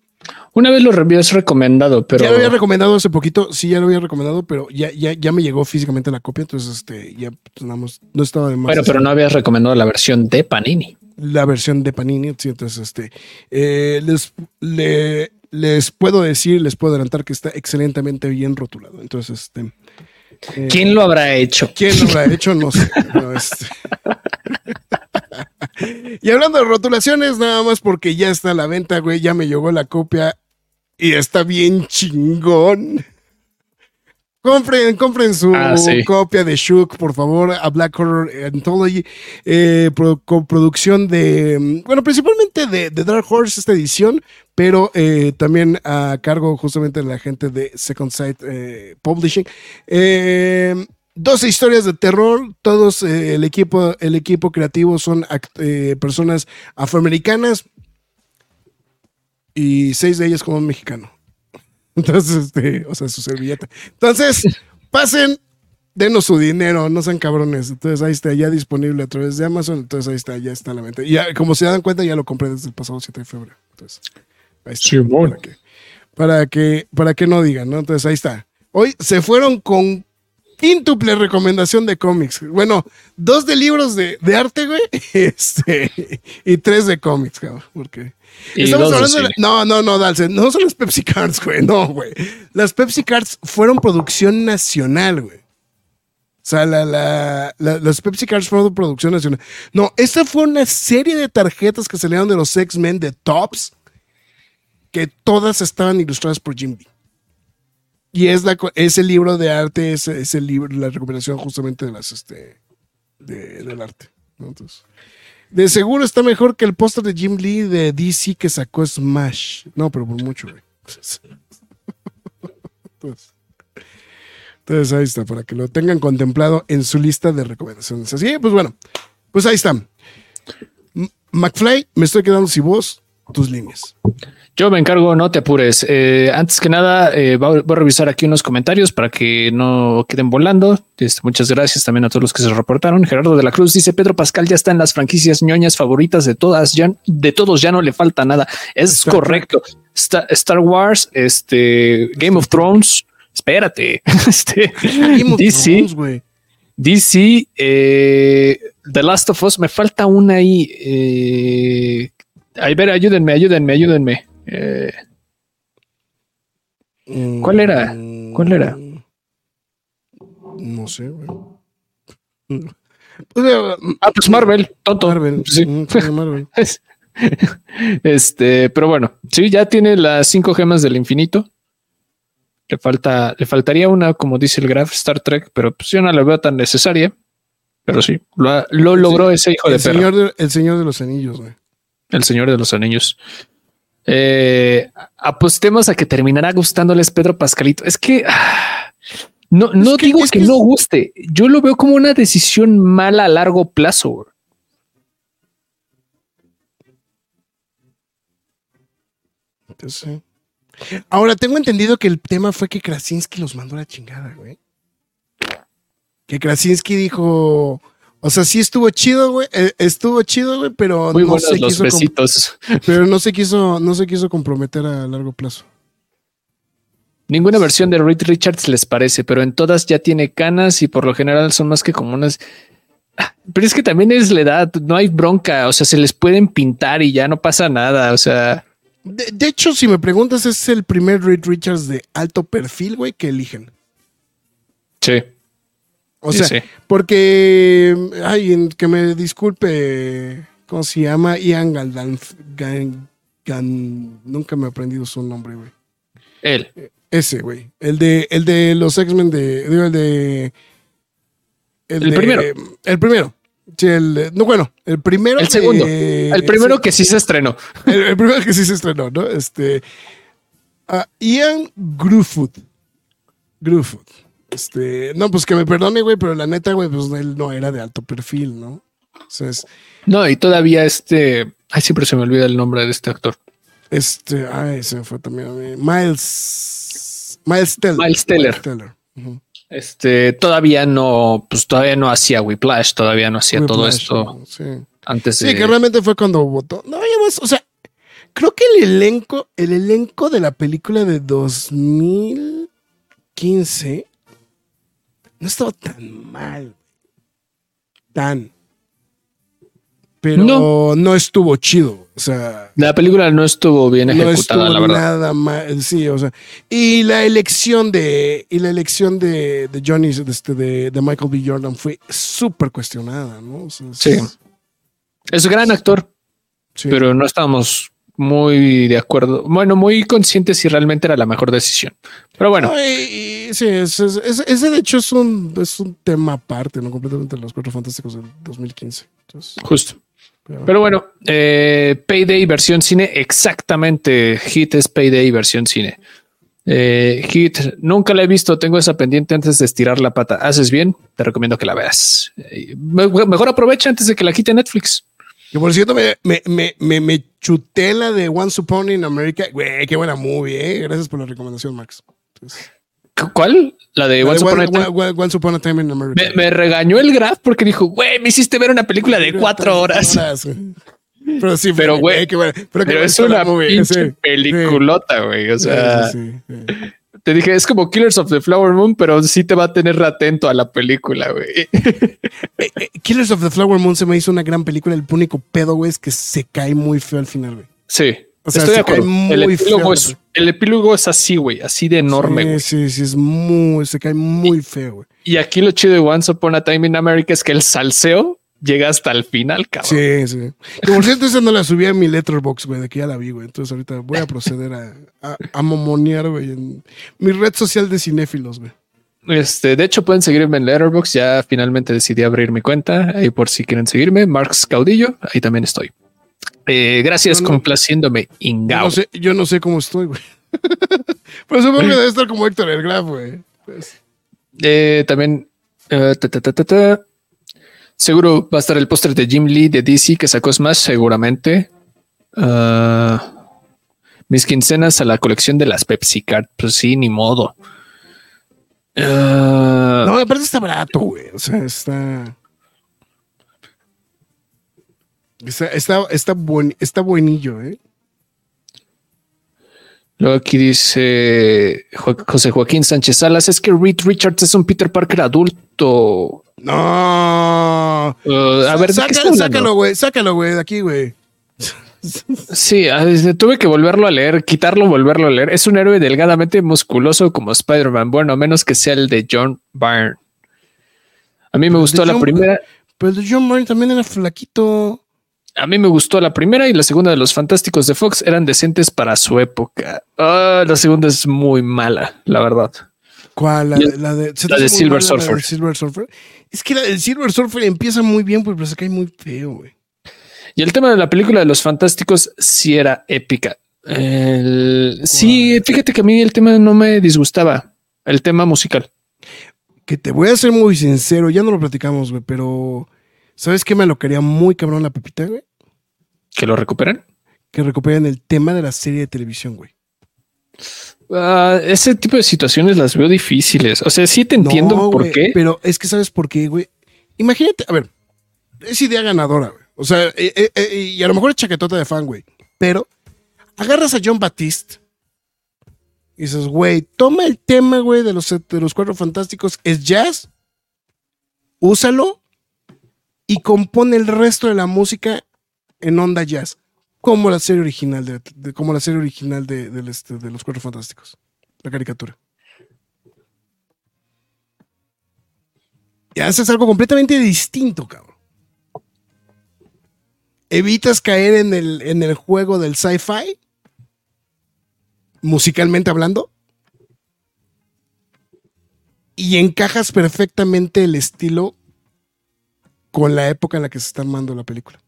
Una vez lo habías recomendado, pero. Ya lo había recomendado hace poquito, sí, ya lo había recomendado, pero ya, ya, ya me llegó físicamente la copia, entonces este, ya pues, nada más, no estaba de más. Bueno, pero no habías recomendado la versión de Panini. La versión de Panini, entonces este, eh, les, le, les puedo decir, les puedo adelantar que está excelentemente bien rotulado. Entonces, este. Eh, ¿Quién lo habrá hecho? ¿Quién lo habrá hecho? No sé. No, este. y hablando de rotulaciones, nada más porque ya está a la venta, güey, ya me llegó la copia y está bien chingón. Compren, compren su ah, sí. copia de Shook, por favor, a Black Horror Anthology, eh, pro, con producción de, bueno, principalmente de, de, Dark Horse esta edición, pero eh, también a cargo justamente de la gente de Second Sight eh, Publishing. 12 historias de terror, todos el, equipo, el equipo creativo son personas afroamericanas y seis de ellas como un mexicano. Entonces, este, o sea, su servilleta. Entonces, pasen denos su dinero, no sean cabrones. Entonces ahí está ya disponible a través de Amazon. Entonces ahí está, ya está a la venta. Y ya, como se dan cuenta, ya lo compré desde el pasado 7 de febrero. Entonces, ahí está. Para que, para que, para que no digan, ¿no? Entonces ahí está. Hoy se fueron con quíntuple recomendación de cómics. Bueno, dos de libros de, de arte, güey, este, y tres de cómics, cabrón, porque Y estamos hablando de, no, no, no, Dalce, no son las Pepsi Cards, güey, no, güey. Las Pepsi Cards fueron producción nacional, güey. O sea, la, la, la- las Pepsi Cards fueron producción nacional. No, esta fue una serie de tarjetas que salieron de los X-Men de Tops, que todas estaban ilustradas por Jim Lee. Y es la, ese libro de arte, es, es el libro, la recuperación justamente de las, este, de- del arte. Entonces, de seguro está mejor que el póster de Jim Lee de DC que sacó Smash. No, pero por mucho, güey. Entonces, ahí está, para que lo tengan contemplado en su lista de recomendaciones. Así pues bueno, pues ahí está. McFly, me estoy quedando sin voz, tus líneas. Yo me encargo, no te apures. Eh, antes que nada, eh, voy, a revisar aquí unos comentarios para que no queden volando. Este, muchas gracias también a todos los que se reportaron. Gerardo de la Cruz dice: Pedro Pascal ya está en las franquicias ñoñas favoritas de todas, ya, de todos ya no le falta nada. Es Star correcto. Sta- Star Wars, este Game of Thrones. Espérate, este Game of DC, Thrones, güey. DC, eh, The Last of Us. Me falta una ahí. Eh, a ver, ayúdenme, ayúdenme, ayúdenme. Eh, ¿Cuál era? ¿Cuál era? Mm, No sé, güey. Ah, pues Marvel, tonto. Marvel. Sí. Mm, Marvel. Este, pero bueno, sí, ya tiene las cinco gemas del infinito. Le falta, le faltaría una, como dice el Graph Star Trek, pero pues yo no la veo tan necesaria. Pero sí, lo, logró ese hijo de El perro, señor de, el señor de los anillos, güey. el señor de los anillos. Eh, apostemos a que terminará gustándoles Pedro Pascalito. Es que ah, no, no que- digo es que, que no guste. Yo lo veo como una decisión mala a largo plazo. Entonces, sí. Ahora, tengo entendido que el tema fue que Krasinski los mandó a la chingada, güey. Que Krasinski dijo. O sea, sí estuvo chido, güey. eh, estuvo chido, güey, pero Muy no buenos se los quiso com- besitos. pero no se quiso, no se quiso comprometer a largo plazo. Ninguna versión de Reed Richards les parece, pero en todas ya tiene canas y por lo general son más que comunes. Ah, Pero es que también es la edad, no hay bronca, o sea, se les pueden pintar y ya no pasa nada, o sea, De, de hecho, si me preguntas, es el primer Reed Richards de alto perfil, güey, que eligen. sí. O sea, sí. porque, ay, que me disculpe, ¿cómo se llama? Ian Galdan, Gan- Gan- nunca me he aprendido su nombre, güey. Él. Ese, güey. El de, el de los X-Men de, digo, el de... El de- primero. El primero. Sí, el, de- no, bueno, el primero. El segundo. El primero que sí se estrenó. el, el primero que sí se estrenó, ¿no? Este. ah, Ian Gruffud. Gruffud. Este. No, pues que me perdone, güey, pero la neta, güey, pues él no era de alto perfil, ¿no? Entonces, No, y todavía este, ay, siempre se me olvida el nombre de este actor. este. Ay, se me fue también a mí. Miles. Miles Teller. Miles Teller. Este, todavía no, pues todavía no hacía Whiplash, todavía no hacía todo esto. Sí. antes de. Sí, que realmente fue cuando votó. No, ya más, o sea, creo que el elenco, el elenco de la película de 2015 no estaba tan mal. Tan. Pero no, No. estuvo chido. O sea, La película no estuvo bien no ejecutada, estuvo la verdad. nada mal. Sí, o sea. Y la elección de. Y la elección de, de Johnny, de, este, de, de Michael B. Jordan fue súper cuestionada, ¿no? O sea, es- Sí. Es un gran actor, sí. pero no estábamos muy de acuerdo. Bueno, muy conscientes si realmente era la mejor decisión. Pero bueno, No, y- y sí, ese, ese- ese de hecho es un, es un tema aparte, ¿no? Completamente de los Cuatro Fantásticos del 2015. Entonces, justo. pero- Pero bueno, eh, Payday versión cine, exactamente. Hit es Payday versión cine. Eh, Hit, nunca la he visto, tengo esa pendiente antes de estirar la pata. Haces bien, te recomiendo que la veas. Eh, me- mejor aprovecha antes de que la quite Netflix. Que por cierto, me, me, me, me, me chuté la de Once Upon in America. Güey, qué buena movie, ¿eh? Gracias por la recomendación, Max. Entonces, ¿Cuál? La de La Once de Upon a One- Time. One- Once Upon a Time in America. Me, me regañó el Graf porque dijo, güey, me hiciste ver una película de cuatro horas. Pero sí, Pero, fue- güey, eh, qué bueno. Pero, Pero es una movie, pinche peliculota, güey. O sea, sí, sí, sí. Te dije, es como Killers of the Flower Moon, pero sí te va a tener atento a la película, güey. Eh, eh, Killers of the Flower Moon se me hizo una gran película. El único pedo, güey, es que se cae muy feo al final, güey. Sí, O sea, estoy de se cae acuerdo. El muy epílogo, feo, es, el epílogo es así, güey, así de enorme, güey. Sí, sí, sí, es muy, se cae muy feo, güey. Y aquí lo chido de Once Upon a Time in America es que el salseo llega hasta el final, cabrón. Sí, sí. Que por cierto, esa no la subí a mi letterbox, güey, de que ya la vi, güey. Entonces ahorita voy a proceder a, a, a momonear, güey, en mi red social de cinéfilos, güey. Este, de hecho, pueden seguirme en Letterboxd. Ya finalmente decidí abrir mi cuenta. Ahí por si quieren seguirme. Marx Caudillo. Ahí también estoy. Eh, gracias, No, no. complaciéndome. Ingao. no, sé, yo no sé cómo estoy, güey. Pero supongo que debe estar como Héctor el Graf, güey. Pues, Eh, también. ta, ta, ta, ta, ta. Seguro va a estar el póster de Jim Lee de DC que sacó Smash, seguramente. Ah, mis quincenas a la colección de las Pepsi Card. Pues sí, ni modo. Ah, no, aparte está barato, güey. O sea, está. Está, está, está, buen, está buenillo, ¿eh? Luego aquí dice Jo- José Joaquín Sánchez Salas, es que Reed Richards es un Peter Parker adulto. No. Uh, a ver, ¿de qué Saca- está hablando? sácalo, güey. Sácalo, güey, de aquí, güey. Sí, ah, tuve que volverlo a leer, quitarlo, volverlo a leer. Es un héroe delgadamente musculoso como Spider-Man, bueno, a menos que sea el de John Byrne. A mí me gustó la John- primera, Pero el de John Byrne también era flaquito. a mí me gustó la primera y la segunda de los Fantásticos de Fox eran decentes para su época. Ah, la segunda es muy mala, la verdad. ¿Cuál? La, de- la de, ¿se te la de hace muy Silver mala la de Surfer. Silver Surfer. Es que del Silver Surfer empieza muy bien, pues, pero se cae muy feo, güey. Y el tema de la película de los fantásticos sí era épica. El- sí, fíjate que a mí el tema no me disgustaba. El tema musical. Que te voy a ser muy sincero, ya no lo platicamos, güey, pero ¿sabes qué me lo quería muy cabrón la Pepita, güey? Que lo recuperan. Que recuperen el tema de la serie de televisión, güey. Ah, ese tipo de situaciones las veo difíciles. O sea, sí te entiendo No, por qué. Pero es que sabes por qué, güey. Imagínate, a ver, es idea ganadora, güey. O sea, eh, eh, eh, y a lo mejor es chaquetota de fan, güey. Pero agarras a John Batiste y dices, güey, toma el tema, güey, de los, de los cuatro fantásticos, es jazz, úsalo y compone el resto de la música en onda jazz, como la serie original de, como la serie original de, este, los cuatro fantásticos, la caricatura. Y haces algo completamente distinto, cabrón. Evitas caer en el juego del sci-fi, musicalmente hablando, y encajas perfectamente el estilo con la época en la que se está armando la película.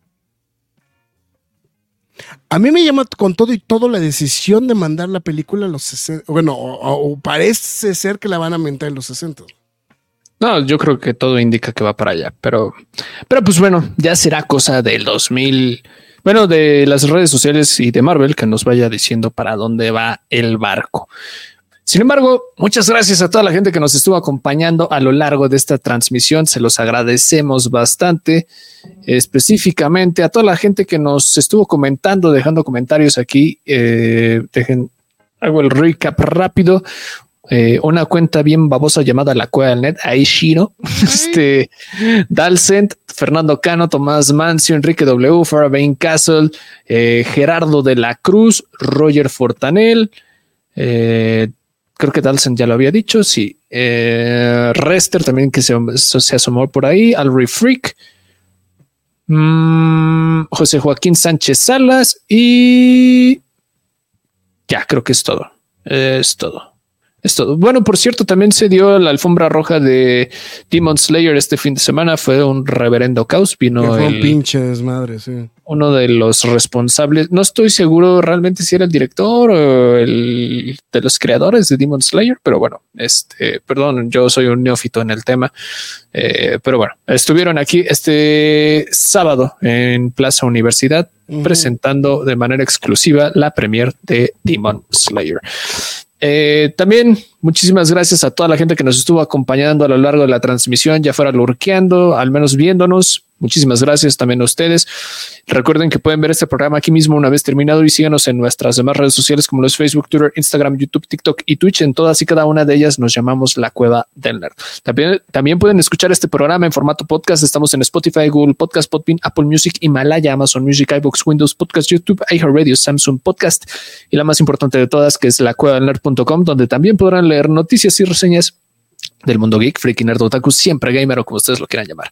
A mí me llama con todo y todo la decisión de mandar la película a los 60. Bueno, o, parece ser que la van a mentar en los 60. No, yo creo que todo indica que va para allá, pero, pero pues bueno, ya será cosa del 2000. Bueno, de las redes sociales y de Marvel que nos vaya diciendo para dónde va el barco. Sin embargo, muchas gracias a toda la gente que nos estuvo acompañando a lo largo de esta transmisión. Se los agradecemos bastante. Específicamente a toda la gente que nos estuvo comentando, dejando comentarios aquí. Eh, dejen, hago el recap rápido. Eh, una cuenta bien babosa llamada La Cueva del Net, ahí Shiro, este, Dalcent, Fernando Cano, Tomás Mancio, Enrique W, Farabane Castle, eh, Gerardo de la Cruz, Roger Fortanel, eh, creo que Dalcent ya lo había dicho, sí, eh, Rester también que se, asomó por ahí, Alri Freak, mm, José Joaquín Sánchez Salas y ya creo que es todo, es todo. Es todo. Bueno, por cierto, también se dio la alfombra roja de Demon Slayer este fin de semana. Fue un reverendo caos. Vino fue un pinche desmadre, sí. uno de los responsables. No estoy seguro realmente si era el director o el de los creadores de Demon Slayer, pero bueno, este, perdón, yo soy un neófito en el tema. Eh, pero bueno, estuvieron aquí este sábado en Plaza Universidad presentando de manera exclusiva la premier de Demon Slayer. Eh, también Muchísimas gracias a toda la gente que nos estuvo acompañando a lo largo de la transmisión, ya fuera lurqueando, al menos viéndonos. Muchísimas gracias también a ustedes. Recuerden que pueden ver este programa aquí mismo una vez terminado y síganos en nuestras demás redes sociales como los Facebook, Twitter, Instagram, YouTube, TikTok y Twitch. En todas y cada una de ellas nos llamamos La Cueva del Nerd. También, también pueden escuchar este programa en formato podcast. Estamos en Spotify, Google Podcast, Podbean, Apple Music, Himalaya, Amazon Music, iBox, Windows Podcast, YouTube, iHeartRadio, Samsung Podcast y la más importante de todas que es la cueva del nerd.com donde también podrán leer noticias y reseñas del mundo geek, freaky, nerd, otaku, siempre gamer o como ustedes lo quieran llamar.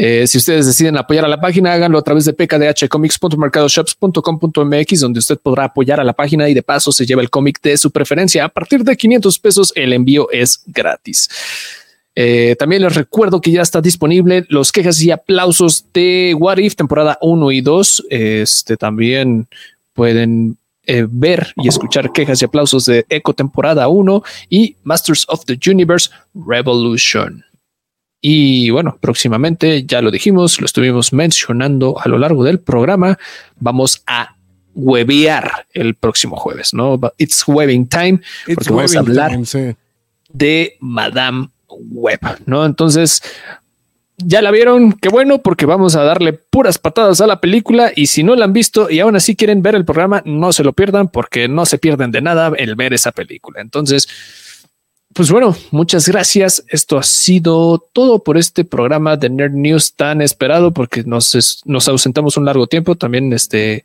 Eh, si ustedes deciden apoyar a la página, háganlo a través de pkdhcomics.mercadoshops.com.mx, donde usted podrá apoyar a la página y de paso se lleva el cómic de su preferencia. A partir de 500 pesos, el envío es gratis. Eh, también les recuerdo que ya está disponible los quejas y aplausos de What If, temporada 1 y 2. Este también pueden eh, ver y escuchar quejas y aplausos de Echo temporada 1 y Masters of the Universe Revolution. Y bueno, próximamente, ya lo dijimos, lo estuvimos mencionando a lo largo del programa, vamos a webear el próximo jueves, ¿no? It's webbing time, porque vamos a hablar de Madame Web, ¿no? Entonces, ya la vieron, qué bueno, porque vamos a darle puras patadas a la película y si no la han visto y aún así quieren ver el programa, no se lo pierdan porque no se pierden de nada el ver esa película. Entonces, pues bueno, muchas gracias. Esto ha sido todo por este programa de Nerd News tan esperado porque nos, nos ausentamos un largo tiempo. También este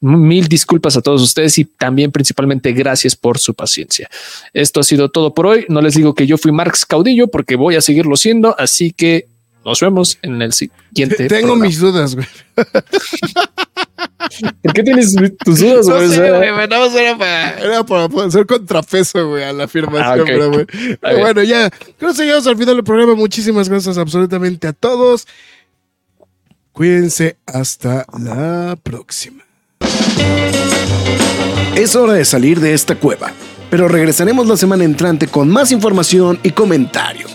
mil disculpas a todos ustedes y también principalmente gracias por su paciencia. Esto ha sido todo por hoy. No les digo que yo fui Marx Caudillo porque voy a seguirlo siendo, así que nos vemos en el siguiente. Tengo mis dudas, güey. ¿Por qué tienes tus dudas, güey? No sé, güey, era para, era para hacer contrapeso, güey, a la afirmación, ah, güey. Pero bueno, ya, creo que llegamos al final del programa. Muchísimas gracias absolutamente a todos. Cuídense hasta la próxima. Es hora de salir de esta cueva, pero regresaremos la semana entrante con más información y comentarios.